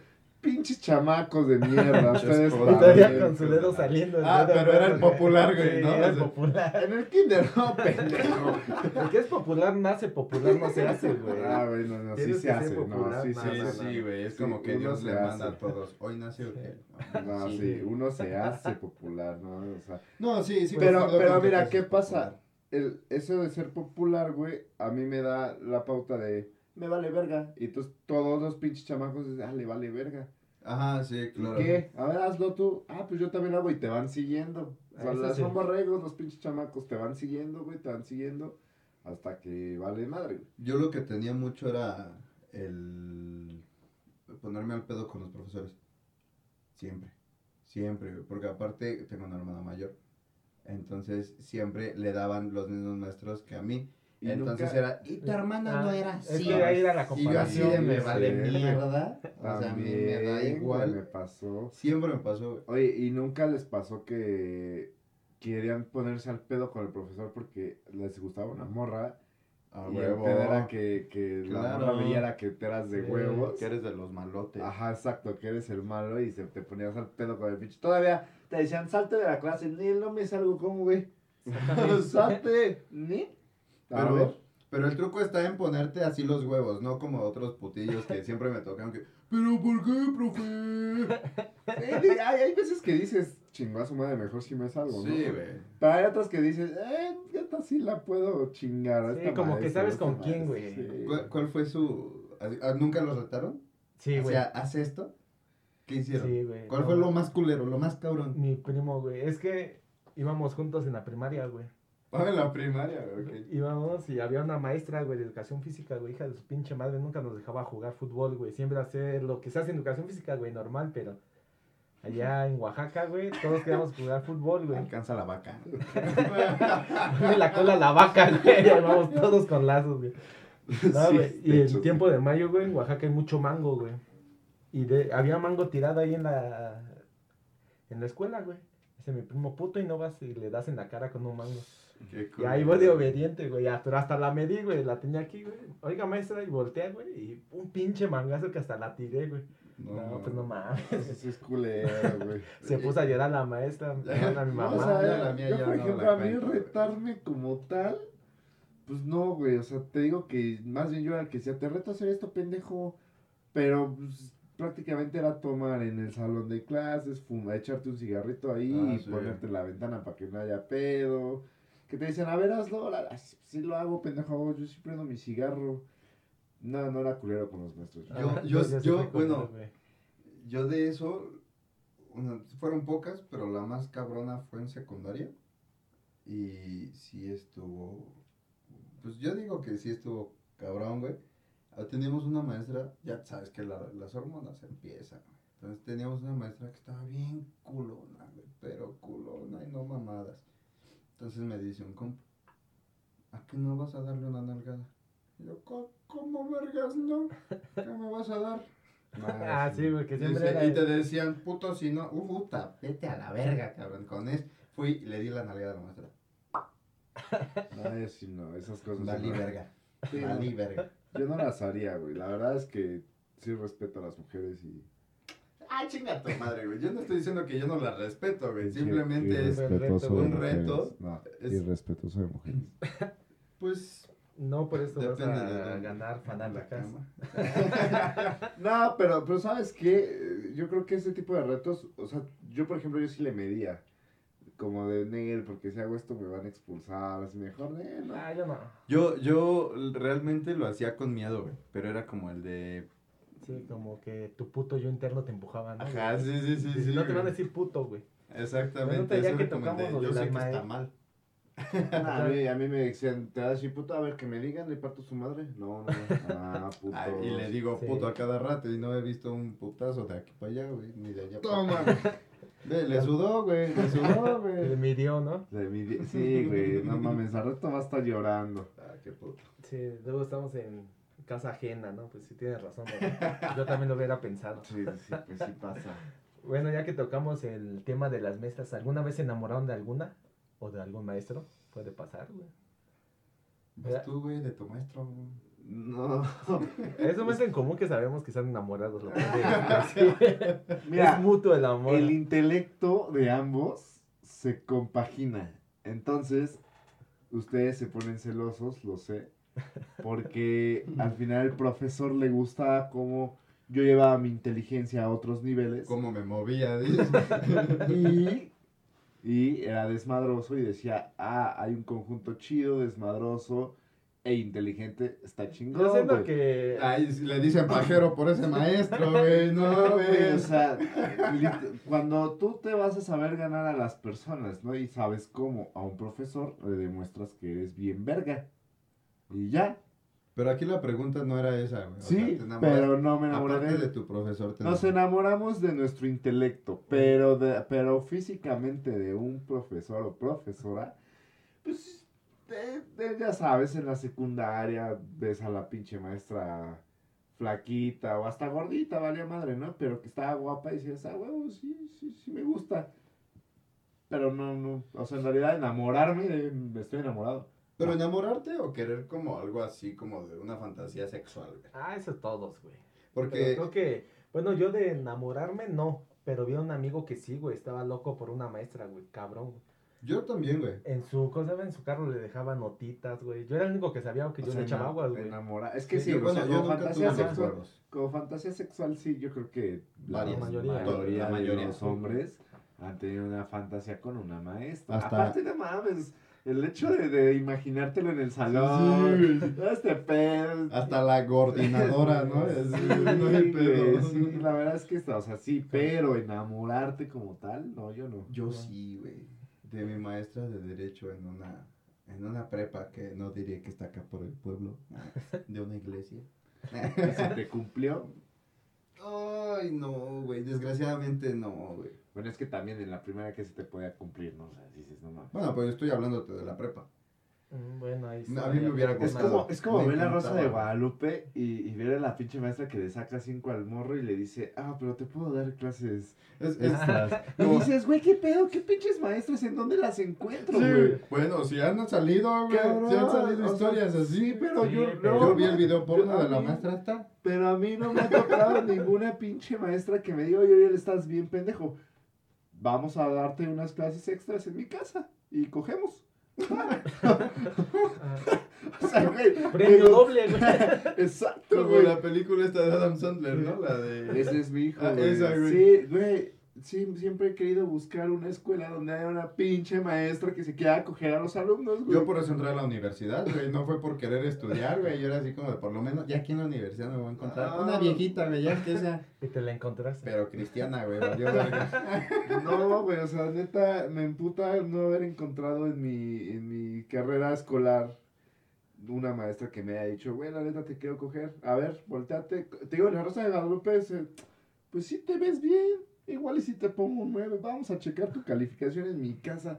Pinches chamacos de mierda. ustedes todavía con su dedo saliendo. el Ah, dedo pero era el popular, güey, Sí, ¿no? era el popular. En el kinder, no, pendejo. El que es popular nace, popular no se hace, güey. Ah, güey, no, no, sí se hace. No, sí se hace. sí, güey, es como que Dios le manda a todos. Hoy nació que. No, Sí. uno se hace popular, ¿no? O sea, No, sí, sí. Pero- pero mira, ¿qué pasa? el, eso de ser popular, güey, a mí me da la pauta de me vale verga. Y entonces todos los pinches chamacos dicen, ah, le vale verga. Ajá, sí, ¿Y claro. qué? A ver, hazlo tú. Ah, pues yo también hago y te van siguiendo. O sea, Eso las sí. son borregos, los pinches chamacos te van siguiendo, güey, te van siguiendo hasta que vale madre, güey. Yo lo que tenía mucho era el ponerme al pedo con los profesores. Siempre. Siempre, güey, porque aparte tengo una hermana mayor. Entonces siempre le daban los mismos maestros que a mí. Y Entonces nunca- era, y tu hermana no Ah, era Es así. que ahí era la Y yo así de me vale mierda. O sea, a mí me da igual. Me pasó. Siempre me pasó. Oye, ¿y nunca les pasó que querían ponerse al pedo con el profesor porque les gustaba una morra? A y el huevo. pedo era que, que la morra veía que te eras de Sí. huevos. Que eres de los malotes. Ajá, exacto, que eres el malo y se te ponías al pedo con el pinche. Todavía te decían, salte de la clase. Ni no me salgo como, güey. Salte. Ni. A Pero, ver. pero el truco está en ponerte así los huevos, no como otros putillos que siempre me tocan que, pero ¿por qué, profe? Eh, hay, hay veces que dices, su madre, mejor si me salgo, ¿no? Sí, güey. Pero hay otras que dices, eh, esta sí la puedo chingar. a Sí, esta como que maestra, sabes esta con quién, maestra, güey. sí. ¿Cuál, cuál fue su... ah, ¿Nunca los retaron? Sí, o güey. sea, ¿haz esto? ¿Qué hicieron? Sí, güey. ¿Cuál no, fue lo más culero, lo más cabrón? Mi primo, güey. Es que íbamos juntos en la primaria, güey. Ah, en la primaria, ok. Íbamos y había una maestra, güey, de educación física, güey, hija de su pinche madre, nunca nos dejaba jugar fútbol, güey. Siempre hacer lo que se hace en educación física, güey, normal, pero allá en Oaxaca, güey, todos queríamos jugar fútbol, güey. Alcanza la vaca. La cola a la vaca, güey. Vamos todos con lazos, güey. No, Sí, güey, y en tiempo de mayo, güey, en Oaxaca hay mucho mango, güey. Y de, había mango tirado ahí en la en la escuela, güey. Dice mi primo puto y no vas y le das en la cara con un mango. Qué Y ahí voy de obediente, güey. ya, Pero hasta la medí, güey. La tenía aquí, güey. Oiga, maestra, y voltea, güey. Y un pinche mangazo que hasta la tiré, güey. No, pues no mames. Eso sí es culero, güey. Se puso a llorar la maestra, a mi No, o mamá. sea, ya la mía yo, ya por no ejemplo, la a mí güey. retarme como tal, pues no, güey. O sea, te digo que más bien yo era el que decía, te reto a hacer esto, pendejo. Pero pues, prácticamente era tomar en el salón de clases, fumar, echarte un cigarrito ahí Ah, y sí. ponerte en la ventana para que no haya pedo. Que te dicen, a ver, hazlo. la- la- Sí lo hago, pendejo. Yo sí prendo mi cigarro. No, no era culero con los maestros. Yo- Ah, yo- yo, bueno. Yo de eso, una- fueron pocas, pero la más cabrona fue en secundaria. Y sí estuvo, pues yo digo que sí estuvo cabrón, güey. Teníamos una maestra, ya sabes que la- las hormonas empiezan, güey. Entonces teníamos una maestra que estaba bien culona, güey, pero culona y no mamadas. Entonces me dice un compa, ¿a qué no vas a darle una nalgada? Y yo, "Co- ¿cómo vergas no? ¿Qué me vas a dar? Ah, sí, güey, que siempre Dice, era. y te decían, puto, si no, uh, puta, vete a la verga, cabrón. Con eso fui y le di la nalgada a la maestra. Ay, sí, no, esas cosas. No. verga. Sí, no. Valí verga. Yo no las haría, güey. La verdad es que sí respeto a las mujeres y. Ah, chinga tu madre, güey. Yo no estoy diciendo que yo no la respeto, güey. Sí, Simplemente es, de mujeres. No, Es- irrespetuoso de mujeres. pues, No, por eso vas depende a de ganar la fanáticas. No, pero, pero ¿sabes qué? Yo creo que ese tipo de retos, o sea, yo por ejemplo, yo sí le medía. Como de Nel, porque si hago esto me van a expulsar, así mejor, eh, no. Ah, yo no. Yo, yo realmente lo hacía con miedo, güey. Pero era como el de. Sí, como que tu puto yo interno te empujaba, ¿no? Ajá, sí, sí, sí. Sí no te van a decir puto, güey. Exactamente. ya eso que el de, tocamos Yo sé que está mal. a, mí, a mí me decían, ¿te vas a decir puto? A ver, que me digan, le parto su madre. No, no, no. Ah, puto. Ay, y le digo Sí. puto a cada rato y no he visto un putazo de aquí para allá, güey, ni de allá para Toma. Ve, le sudó, güey, le sudó, Que güey. midió, ¿no? De mi di- Sí, güey, no mames, al rato va a estar llorando. Ah, qué puto. Sí, luego estamos en casa ajena, ¿no? Pues sí tienes razón, güey. Yo también lo hubiera pensado. Sí, sí, pues sí pasa. Bueno, ya que tocamos el tema de las maestras, ¿alguna vez se enamoraron de alguna? ¿O de algún maestro? Puede pasar, güey. Vas tú, güey, de tu maestro. No. Es un mes en común que sabemos que están enamorados. Lo así. Mira, es mutuo el amor. el intelecto de ambos se compagina. Entonces, ustedes se ponen celosos, lo sé. Porque al final el profesor le gustaba cómo yo llevaba mi inteligencia a otros niveles. ¿Cómo me movía? Y, y era desmadroso y decía, ah, hay un conjunto chido, desmadroso e inteligente, está chingón. Yo siento güey". que. Ay, le dicen pajero por ese maestro, güey. No, güey, o sea, cuando tú te vas a saber ganar a las personas, ¿no? Y sabes cómo a un profesor le demuestras que eres bien verga. Y ya. Pero aquí la pregunta no era esa, güey. Sea, Sí, pero no me enamoré Aparte de tu profesor, te Nos enamoramos de nuestro intelecto, pero, de, pero físicamente de un profesor o profesora, pues eh, eh, ya sabes, en la secundaria ves a la pinche maestra flaquita o hasta gordita, valía madre, ¿no? Pero que estaba guapa y decías, ah, huevo, sí, sí, sí me gusta. Pero no, no, o sea, en realidad enamorarme, de- me estoy enamorado. Pero enamorarte o querer como algo así, como de una fantasía sexual, güey. Ah, eso todos, güey. Porque Pero creo que. Bueno, yo de enamorarme no. Pero vi a un amigo que sí, güey. Estaba loco por una maestra, güey. Cabrón, güey. yo también, güey. En su cosa, en su carro le dejaba notitas, güey. Yo era el único que sabía que O yo sea, le echaba aguas, güey. enamora- Es que sí, o bueno, sea, yo como fantasía sexual. Como fantasía sexual, sí, yo creo que la, Varias, mayoría, mayoría, la de mayoría, los sí. hombres han tenido una fantasía con una maestra. Hasta- Aparte, no mames, el hecho de, de imaginártelo en el salón, Sí, este pedo. Hasta la coordinadora, ¿no? No hay pedo. sí, la verdad es que está, o sea, sí, pero enamorarte como tal, no, yo no. Yo sí, güey. De mi maestra de derecho en una en una prepa que no diría que está acá por el pueblo, de una iglesia. ¿Y se te cumplió? Ay, no, güey. Desgraciadamente no, güey. Bueno, es que también en la primera que se te podía cumplir, ¿no? O sea, dices, no mames. Bueno, pues yo estoy hablándote de la prepa. Mm, Bueno, ahí A mí me hubiera Es gustado. como, es como Me ver la Rosa de. Guadalupe y, y ver a la pinche maestra que le saca cinco al morro y le dice, ah, pero te puedo dar clases Es, es- extras. y dices, güey, ¿qué pedo? ¿Qué pinches maestras? ¿En dónde las encuentro, Sí, güey? Bueno, si han salido, güey. Si han salido o sea, historias así. Sí, pero Sí, yo pero- no. Yo vi el video porno de la mí- maestra esta. Pero a mí no me ha tocado ninguna pinche maestra que me diga, oye, Uriel, estás bien pendejo. Vamos a darte unas clases extras en mi casa y cogemos. O sea, güey. Premio pero- doble, güey. Exacto, Como güey. la película esta de Adam Sandler, ¿no? La de... Ese es mi hijo, Ah, güey. esa, güey. Sí, güey. Sí, siempre he querido buscar una escuela donde haya una pinche maestra que se quiera acoger a los alumnos, güey. Yo por eso entré a la universidad, güey. No fue por querer estudiar, güey. Yo era así como de, por lo menos, ya aquí en la universidad me voy a encontrar Ah. una viejita, güey, ya que sea. Y te la encontraste. Pero cristiana, güey. valió verga. No, güey, o sea, neta, me emputa no haber encontrado en mi, en mi carrera escolar una maestra que me haya dicho, güey, la neta te quiero coger. A ver, volteate. Te digo, la Rosa de Guadalupe es, pues sí te ves bien. Igual y si te pongo un 9, vamos a checar tu calificación en mi casa.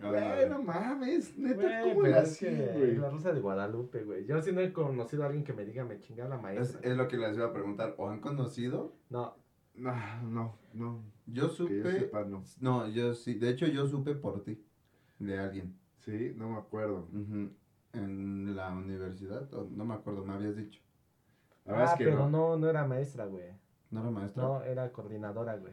Güey, no mames, neta, Güey, ¿cómo es hacía, que güey? la Rosa de Guadalupe, güey. Yo sí no he conocido a alguien que me diga me chingaba la Es, maestra. es lo que les iba a preguntar. ¿O han conocido? No, No, no, no. Yo Que supe... yo sepa, no. No, yo sí. De hecho, yo supe por ti. De alguien. Sí, no me acuerdo. En la universidad. no me acuerdo, me habías dicho. La ah, es que pero no. no. no, era maestra, güey. ¿No era maestra? No, era coordinadora, güey.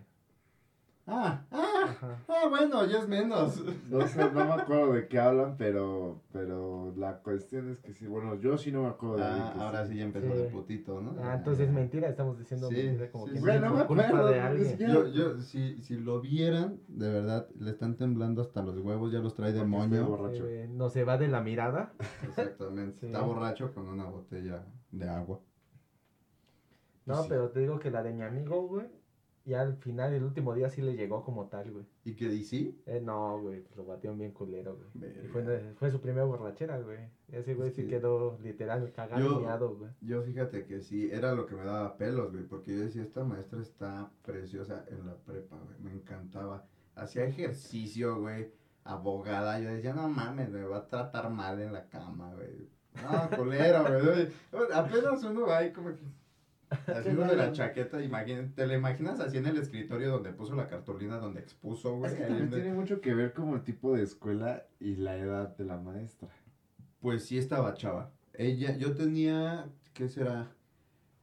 Ah, ah, Ajá. ah, bueno, ya es menos. No sé, no me acuerdo de qué hablan, pero, pero la cuestión es que sí, bueno, yo sí no me acuerdo de Ah, que ahora sí ya empezó Sí. de putito, ¿no? Ah, entonces es mentira, estamos diciendo Sí, mentira como sí, que sí. Güey, no me culpa acuerdo, de ni alguien. siquiera- Yo, yo, si, si lo vieran, de verdad, le están temblando hasta los huevos, ya los trae de Porque estoy moño. borracho. No se va de la mirada. Exactamente. Sí. Está borracho con una botella de agua. No, Sí. pero te digo que la de mi amigo, güey, ya al final, el último día sí le llegó como tal, güey. ¿Y qué dice? Eh, no, güey, pues lo batió bien culero, güey. Y fue, fue su primera borrachera, güey. Ese güey Es sí que- quedó literal cagado miado, güey. Yo fíjate que sí, era lo que me daba pelos, güey, porque yo decía, esta maestra está preciosa en la prepa, güey, me encantaba. Hacía ejercicio, güey, abogada, yo decía, no mames, me va a tratar mal en la cama, güey. No, culero, güey. Apenas uno va ahí como que... Haciendo de la chaqueta, imagín- te la imaginas así en el escritorio donde puso la cartulina, donde expuso, güey. Es que también tiene mucho que ver como el tipo de escuela y la edad de la maestra. Pues sí estaba chava. Ella, yo tenía, ¿qué será?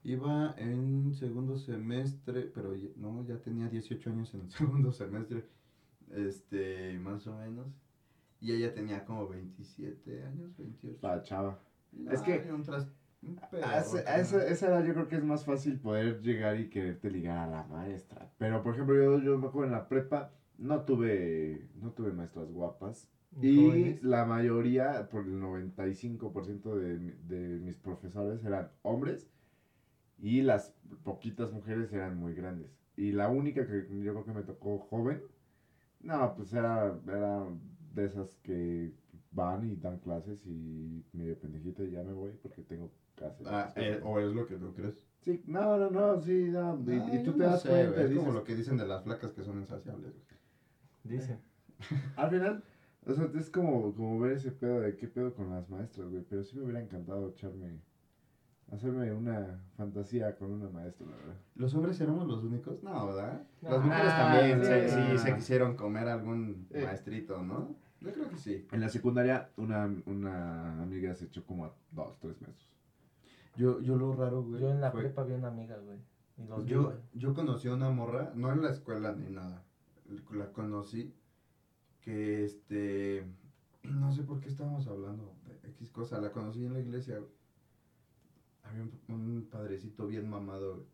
Iba en segundo semestre, pero no, ya tenía 18 años en el segundo semestre, este, más o menos. Y ella tenía como 27 años, 28. La chava. No, es que- y un tras- un A, ese- esa, esa edad yo creo que es más fácil poder llegar y quererte ligar a la maestra. Pero, por ejemplo, yo, yo me acuerdo en la prepa, no tuve, no tuve maestras guapas. Y Jóvenes. la mayoría, por el 95% de, de mis profesores eran hombres y las poquitas mujeres eran muy grandes. Y la única que yo creo que me tocó joven, no, pues era, era de esas que van y dan clases y medio pendejita y ya me voy porque tengo Ah, eh, o es lo que tú crees. Sí, no, no, no, sí, no. Y, y tú te no das sé, cuenta, güey, Es dices, como lo que dicen de las flacas que son insaciables. güey. Dice. Al final, o sea, es como, como ver ese pedo de qué pedo con las maestras, güey. Pero sí me hubiera encantado echarme, hacerme una fantasía con una maestra, la verdad. ¿Los hombres éramos los únicos? No, ¿verdad? No. Las mujeres Ah, también se, sí. sí se quisieron comer algún Eh. maestrito, ¿no? Yo creo que sí. En la secundaria, una, una amiga se echó como a dos, tres meses. Yo, yo lo raro, güey. Yo en la fue- prepa vi una amiga, güey. Y los vi, Yo, güey. yo conocí a una morra, no en la escuela ni nada. La conocí que este. No sé por qué estábamos hablando de X cosa. La conocí en la iglesia. güey. Había un, un padrecito bien mamado, güey.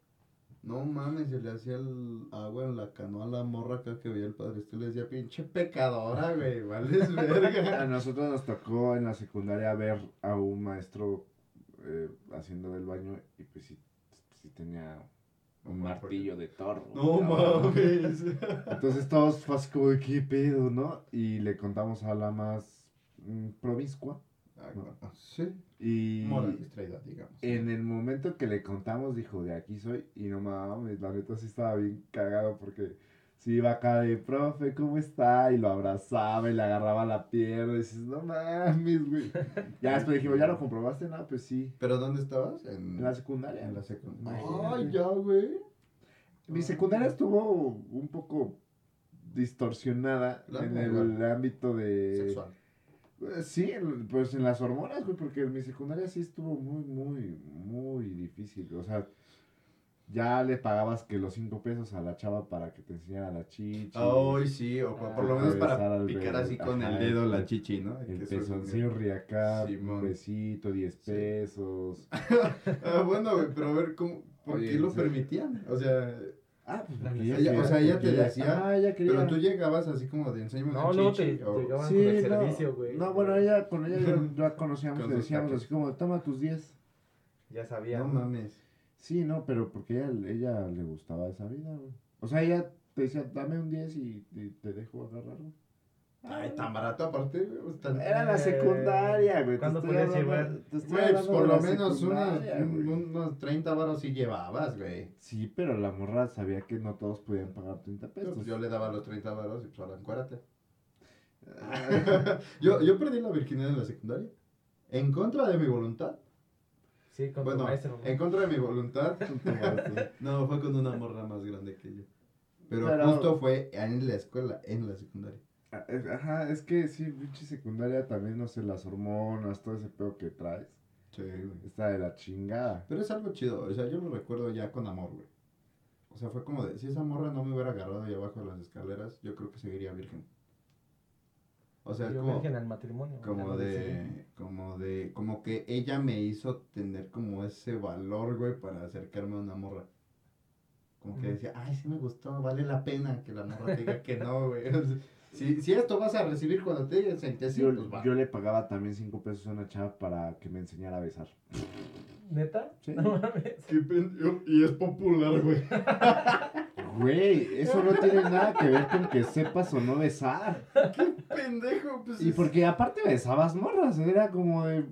No mames, se le hacía el agua en la canoa a la morra acá que veía el padrecito y le decía, pinche pecadora, güey, vales A verga. nosotros nos tocó en la secundaria ver a un maestro eh, haciendo del baño y pues sí, sí tenía un martillo de Thor. No mames. Entonces todos fue así como de qué pedo, ¿no? Y le contamos a la más mm, promiscua. Ah, bueno, Sí, Y moral distraída, digamos. en el momento que le contamos dijo, de aquí soy. Y no mames, la neta sí estaba bien cagado porque sí iba acá de, profe, ¿cómo está? Y lo abrazaba y le agarraba la pierna. Y dices, no mames, güey. Ya después dijimos, ¿ya lo comprobaste? No, pues sí. ¿Pero dónde estabas? En, En la secundaria. En la secundaria. Ay, ya, güey. Mi secundaria estuvo un poco distorsionada La en el igual. ámbito de... Sexual. Eh, Sí, pues en las hormonas, güey, porque en mi secundaria sí estuvo muy, muy, muy difícil. O sea, ya le pagabas que los cinco pesos a la chava para que te enseñara la chichi. Ay, sí, o por, por lo Ah, menos para al picar bebé. así con Ajá, el dedo el- la chichi, ¿no? El es pezoncillo riacá, un besito, 10 Sí. pesos. Ah, bueno, güey, pero a ver, ¿cómo, ¿por Oye, qué lo sí. permitían? O sea, Ah, pues porque ella o sea, ella te decía, Ah, ella quería. pero tú llegabas así como de enséñame una No, luego te, te o- llevaban Sí, con el no, servicio, güey. no, bueno, ella, con ella ya, ya conocíamos, Con le decíamos así como, toma tus 10. Ya sabía. No mames. Sí, no, pero porque ella, ella le gustaba esa vida, güey. O sea, ella te decía, dame un 10 y, y te dejo agarrarlo. Ay, tan barato aparte, güey. pues, tan- Era la secundaria, güey. ¿cuándo podías hablando- llevar? te estoy Güey, pues por lo menos unos, un- unos 30 varos sí llevabas, güey. Sí, pero la morra sabía que no todos podían pagar 30 Pero, pesos. pues, yo le daba los 30 varos y pues ahora encuérate. yo, yo perdí la virginidad en la secundaria. En contra de mi voluntad. Sí, con bueno, tu maestro. en contra de mi voluntad. Pero No, fue con una morra más grande que yo. Pero, Pero- justo fue en la escuela, en la secundaria. Ah, Ajá, es que sí, pinche secundaria también, no sé, las hormonas, todo ese pedo que traes. Sí, güey. Está de la chingada. Pero es algo chido, o sea, yo lo recuerdo ya con amor, güey. O sea, fue como de, si esa morra no me hubiera agarrado ahí abajo de las escaleras, yo creo que seguiría virgen. O sea, Yo como, al matrimonio. como de, como de, como que ella me hizo tener como ese valor, güey, para acercarme a una morra. Como que decía, ay, sí me gustó, vale la pena que la morra diga que no, güey. O sea, si, si esto vas a recibir cuando te digan que sí, yo, pues va. yo le pagaba también 5 pesos a una chava para que me enseñara a besar. ¿Neta? Sí. No mames. Qué y es popular, güey. Güey, eso no tiene nada que ver con que sepas o no besar. Pendejo, pues. Y es- porque aparte besabas morras, era como de.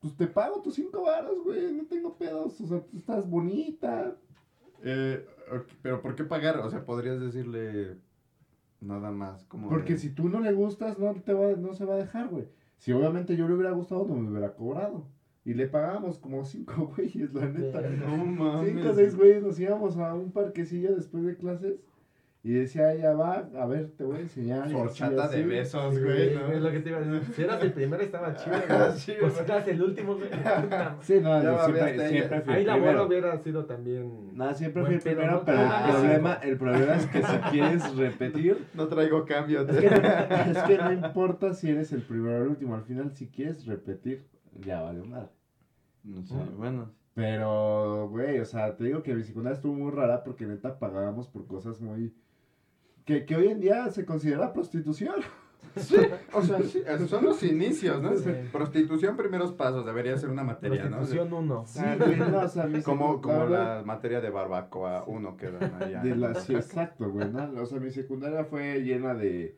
Pues te pago tus cinco varos, güey, no tengo pedos, o sea, tú estás bonita. Eh, pero ¿por qué pagar? O sea, podrías decirle nada más como Porque de- si tú no le gustas, no, te va, no se va a dejar, güey. Si obviamente yo le hubiera gustado, no me hubiera cobrado. Y le pagamos como cinco güeyes, la neta. No mames. Cinco o seis güeyes nos íbamos a un parquecillo después de clases Y decía ella, va, a ver, te voy a enseñar. Horchata de besos, Sí, güey. Es lo que te iba a decir. Si eras el primero estaba chido, güey. Sí, Pues si eras el último, güey. Sí, no, Ya yo siempre, siempre fui Ahí el la primero. hubiera sido también. No, siempre fui el primero, ¿no? pero Ah, el sí. problema, el problema es que si quieres repetir, No traigo cambio. es que, no, es que no importa si eres el primero o el último, al final si quieres repetir, ya vale madre. No sé, bueno. Pero, güey, o sea, te digo que mi secundaria estuvo muy rara porque neta pagábamos por cosas muy... Que, que hoy en día se considera prostitución. O sea, sí, esos son los inicios, ¿no? Sí. Prostitución, primeros pasos, debería ser una materia, ¿no? Prostitución 1. Sí, güey, no, o sea, mi Como, como la materia de barbacoa uno que dan allá. De la, sí, exacto, güey, ¿no? O sea, mi secundaria fue llena de,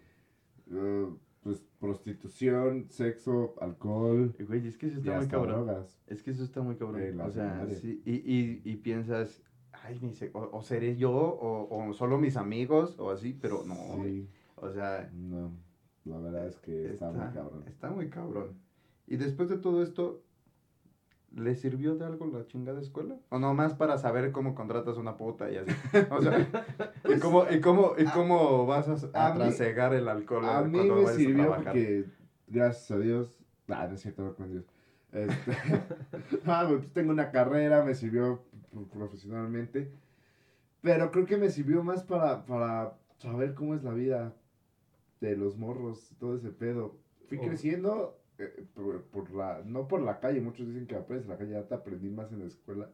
eh, pues, prostitución, sexo, alcohol Güey, es que eso está muy cabrón. drogas. Es que eso está muy cabrón. La o sea, sí, y, y, y piensas, ay, sé, o, o seré yo, o, o solo mis amigos, o así, pero no. Sí, O sea, no, la verdad es que está, muy cabrón. Está muy cabrón. Y después de todo esto, ¿le sirvió de algo la chingada escuela? ¿O nomás para saber cómo contratas una puta y así? O sea, ¿y cómo, y cómo, y cómo vas a, a, a trasegar el alcohol A mí cuando me vayas a sirvió trabajar? porque, gracias a Dios, ah, no es cierto, no con Dios. Este, ah, pues tengo una carrera, me sirvió profesionalmente, pero creo que me sirvió más para, para saber cómo es la vida de los morros, todo ese pedo. Fui Oh. creciendo eh, por, por la, no por la calle, muchos dicen que aprendes en la calle, ya te aprendí más en la escuela,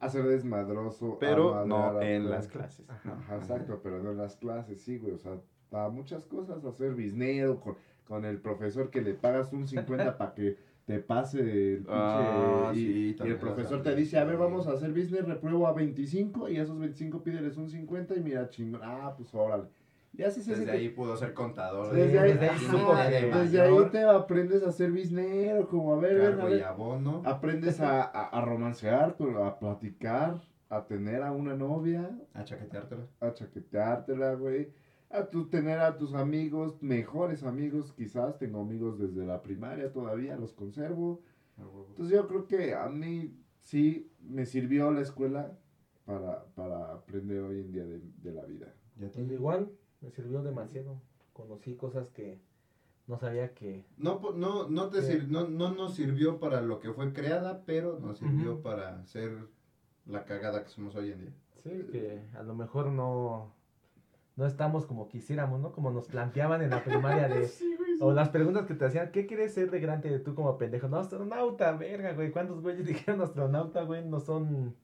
a ser desmadroso. Pero no a en las clases. Ajá, Ajá, exacto, pero no en las clases, sí, güey, o sea, para muchas cosas, hacer bisnero con, con el profesor que le pagas un 50 para que te pase el pinche... Ah, y, sí, y el profesor te dice, a ver, vamos a hacer business, repruebo a 25 y a esos 25 pídeles un 50 y mira, chingón, ah, pues órale. Desde te- ahí pudo ser contador. Desde de- ahí, desde ahí que- desde ahí te aprendes a hacer bisnero, como a ver, ven, a ver, abono. aprendes a, a, a romancear, pero a platicar, a tener a una novia, A chaqueteártela. a chaqueteártela, güey. A tu, tener a tus amigos, mejores amigos, quizás. Tengo amigos desde la primaria todavía, los conservo. Entonces yo creo que a mí sí me sirvió la escuela para, para aprender hoy en día de, de la vida. Ya Pues igual, me sirvió demasiado. Conocí cosas que no sabía que. No, no, no, te Sí. sir- no, no nos sirvió para lo que fue creada, pero nos sirvió para ser la cagada que somos hoy en día. Sí, que a lo mejor no. No estamos como quisiéramos, ¿no? Como nos planteaban en la primaria de. O las preguntas que te hacían, ¿qué quieres ser de grande tú como pendejo? No, astronauta, verga, güey. ¿Cuántos güeyes dijeron astronauta, güey? No son.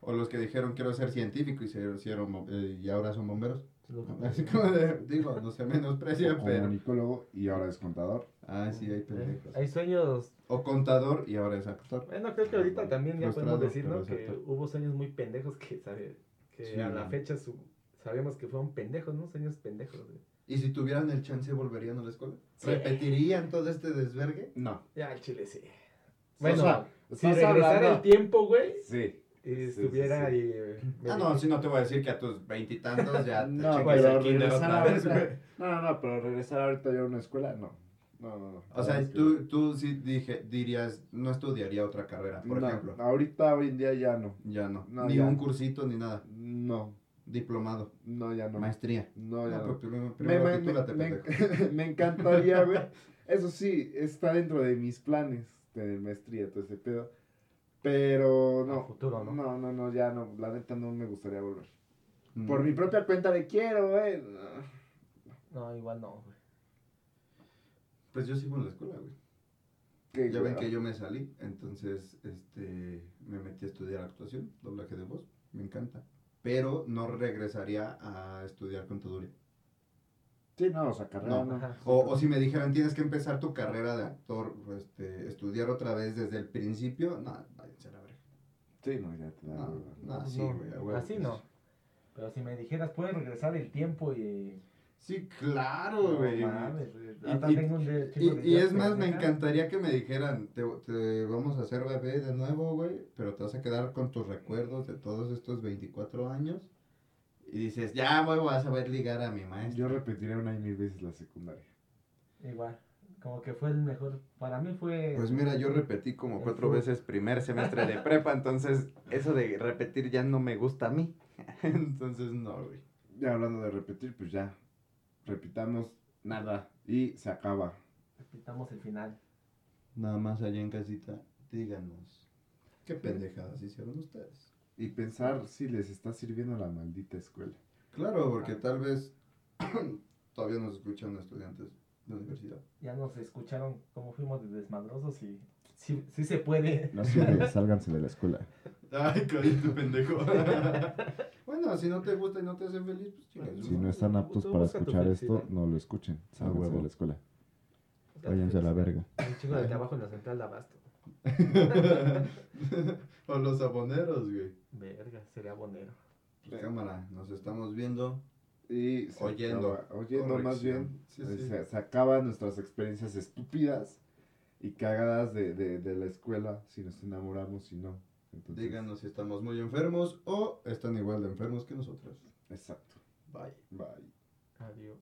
O los que dijeron quiero ser científico y se hicieron eh, y ahora son bomberos. Así como de, digo, no se menosprecia, O pero. comunicólogo y ahora es contador. Ah, sí, hay ¿eh? pendejos. Hay sueños. O contador y ahora es actor. Bueno, creo que ahorita también ya Frustrado, podemos decir, ¿no? Que actor. hubo sueños muy pendejos que, sabe, que Sí, a la fecha su- sabemos que fueron pendejos, ¿no? Sueños pendejos, güey. ¿Y si tuvieran el chance volverían a la escuela? Sí. ¿Repetirían todo este desvergue? No. Ya, al chile sí. O Bueno, sea, si regresara hablando- el tiempo, güey, Sí. Y sí, estuviera sí. ahí. eh, Ah, no, si no te voy a decir que a tus veintitantos ya te No, pero el kinder otra vez, ahorita- güey. No, no, no, pero regresar ahorita yo a una escuela, no. No, no, no. O sea, tú, tú sí dije, dirías, no estudiaría otra carrera, por No, ejemplo. Ahorita, hoy en día ya no. Ya no. No, ni ya. un cursito ni nada. No, Diplomado. no, ya no. Maestría. No, ya No, no. pero primero, Me, primero me- me encantaría, güey. Eso sí, está dentro de mis planes tener maestría, todo ese pedo. Pero A no. futuro, ¿no? No, no, no, ya no. La neta no me gustaría volver. Mm. Por mi propia cuenta de quiero, güey. No, igual no, güey. Pues yo sigo en la escuela, güey. Qué Ya ven que yo me salí, entonces este, me metí a estudiar actuación, doblaje de voz, me encanta. Pero no regresaría a estudiar contaduría. Sí, no, o sea, carrera No. no. Ajá. O, o si me dijeran, tienes que empezar tu carrera de actor, este, estudiar otra vez desde el principio, no, váyanse a la verga. Sí, no, ya te da. No, no, No, sí, no, güey, a huevo, así pues. no. Pero si me dijeras, puedes regresar el tiempo y. Sí, claro, No güey. Y- ideas es más, me encantaría que me dijeran, te, te vamos a hacer bebé de nuevo, güey, pero te vas a quedar con tus recuerdos de todos estos 24 años. Y dices, ya, güey, voy a saber ligar a mi maestro. Yo repetiría una y mil veces la secundaria. Igual. Como que fue el mejor. Para mí fue. Pues mira, yo repetí como cuatro fútbol. veces primer semestre de prepa, entonces eso de repetir ya no me gusta a mí. entonces no, güey. ya hablando de repetir, pues ya. Repitamos nada y se acaba. Repitamos el final. Nada más allá en casita, díganos. ¿Qué pendejadas hicieron ustedes? Y pensar si les está sirviendo la maldita escuela. Claro, porque tal vez todavía nos escuchan estudiantes de universidad. Ya nos escucharon cómo fuimos de desmadrosos y sí, sí se puede. No sirve, sálganse de la escuela. Ay, cállate, pendejo. bueno, si no te gusta y no te hace feliz, pues chingas. Si no están aptos para escuchar esto, no lo escuchen. Sálganse huevo. de la escuela. Váyanse a la verga. Un chingo de trabajo en la central de abasto. o los aboneros, güey. Verga, sería bonero. Pues, cámara, nos estamos viendo. Y se Oyendo. acaba- oyendo más bien. Sí, eh, sí. Se, se acaban nuestras experiencias estúpidas y cagadas de, de, de la escuela si nos enamoramos y no. Entonces, Díganos si estamos muy enfermos o están igual de enfermos que nosotros. Exacto. Bye. Bye. Adiós.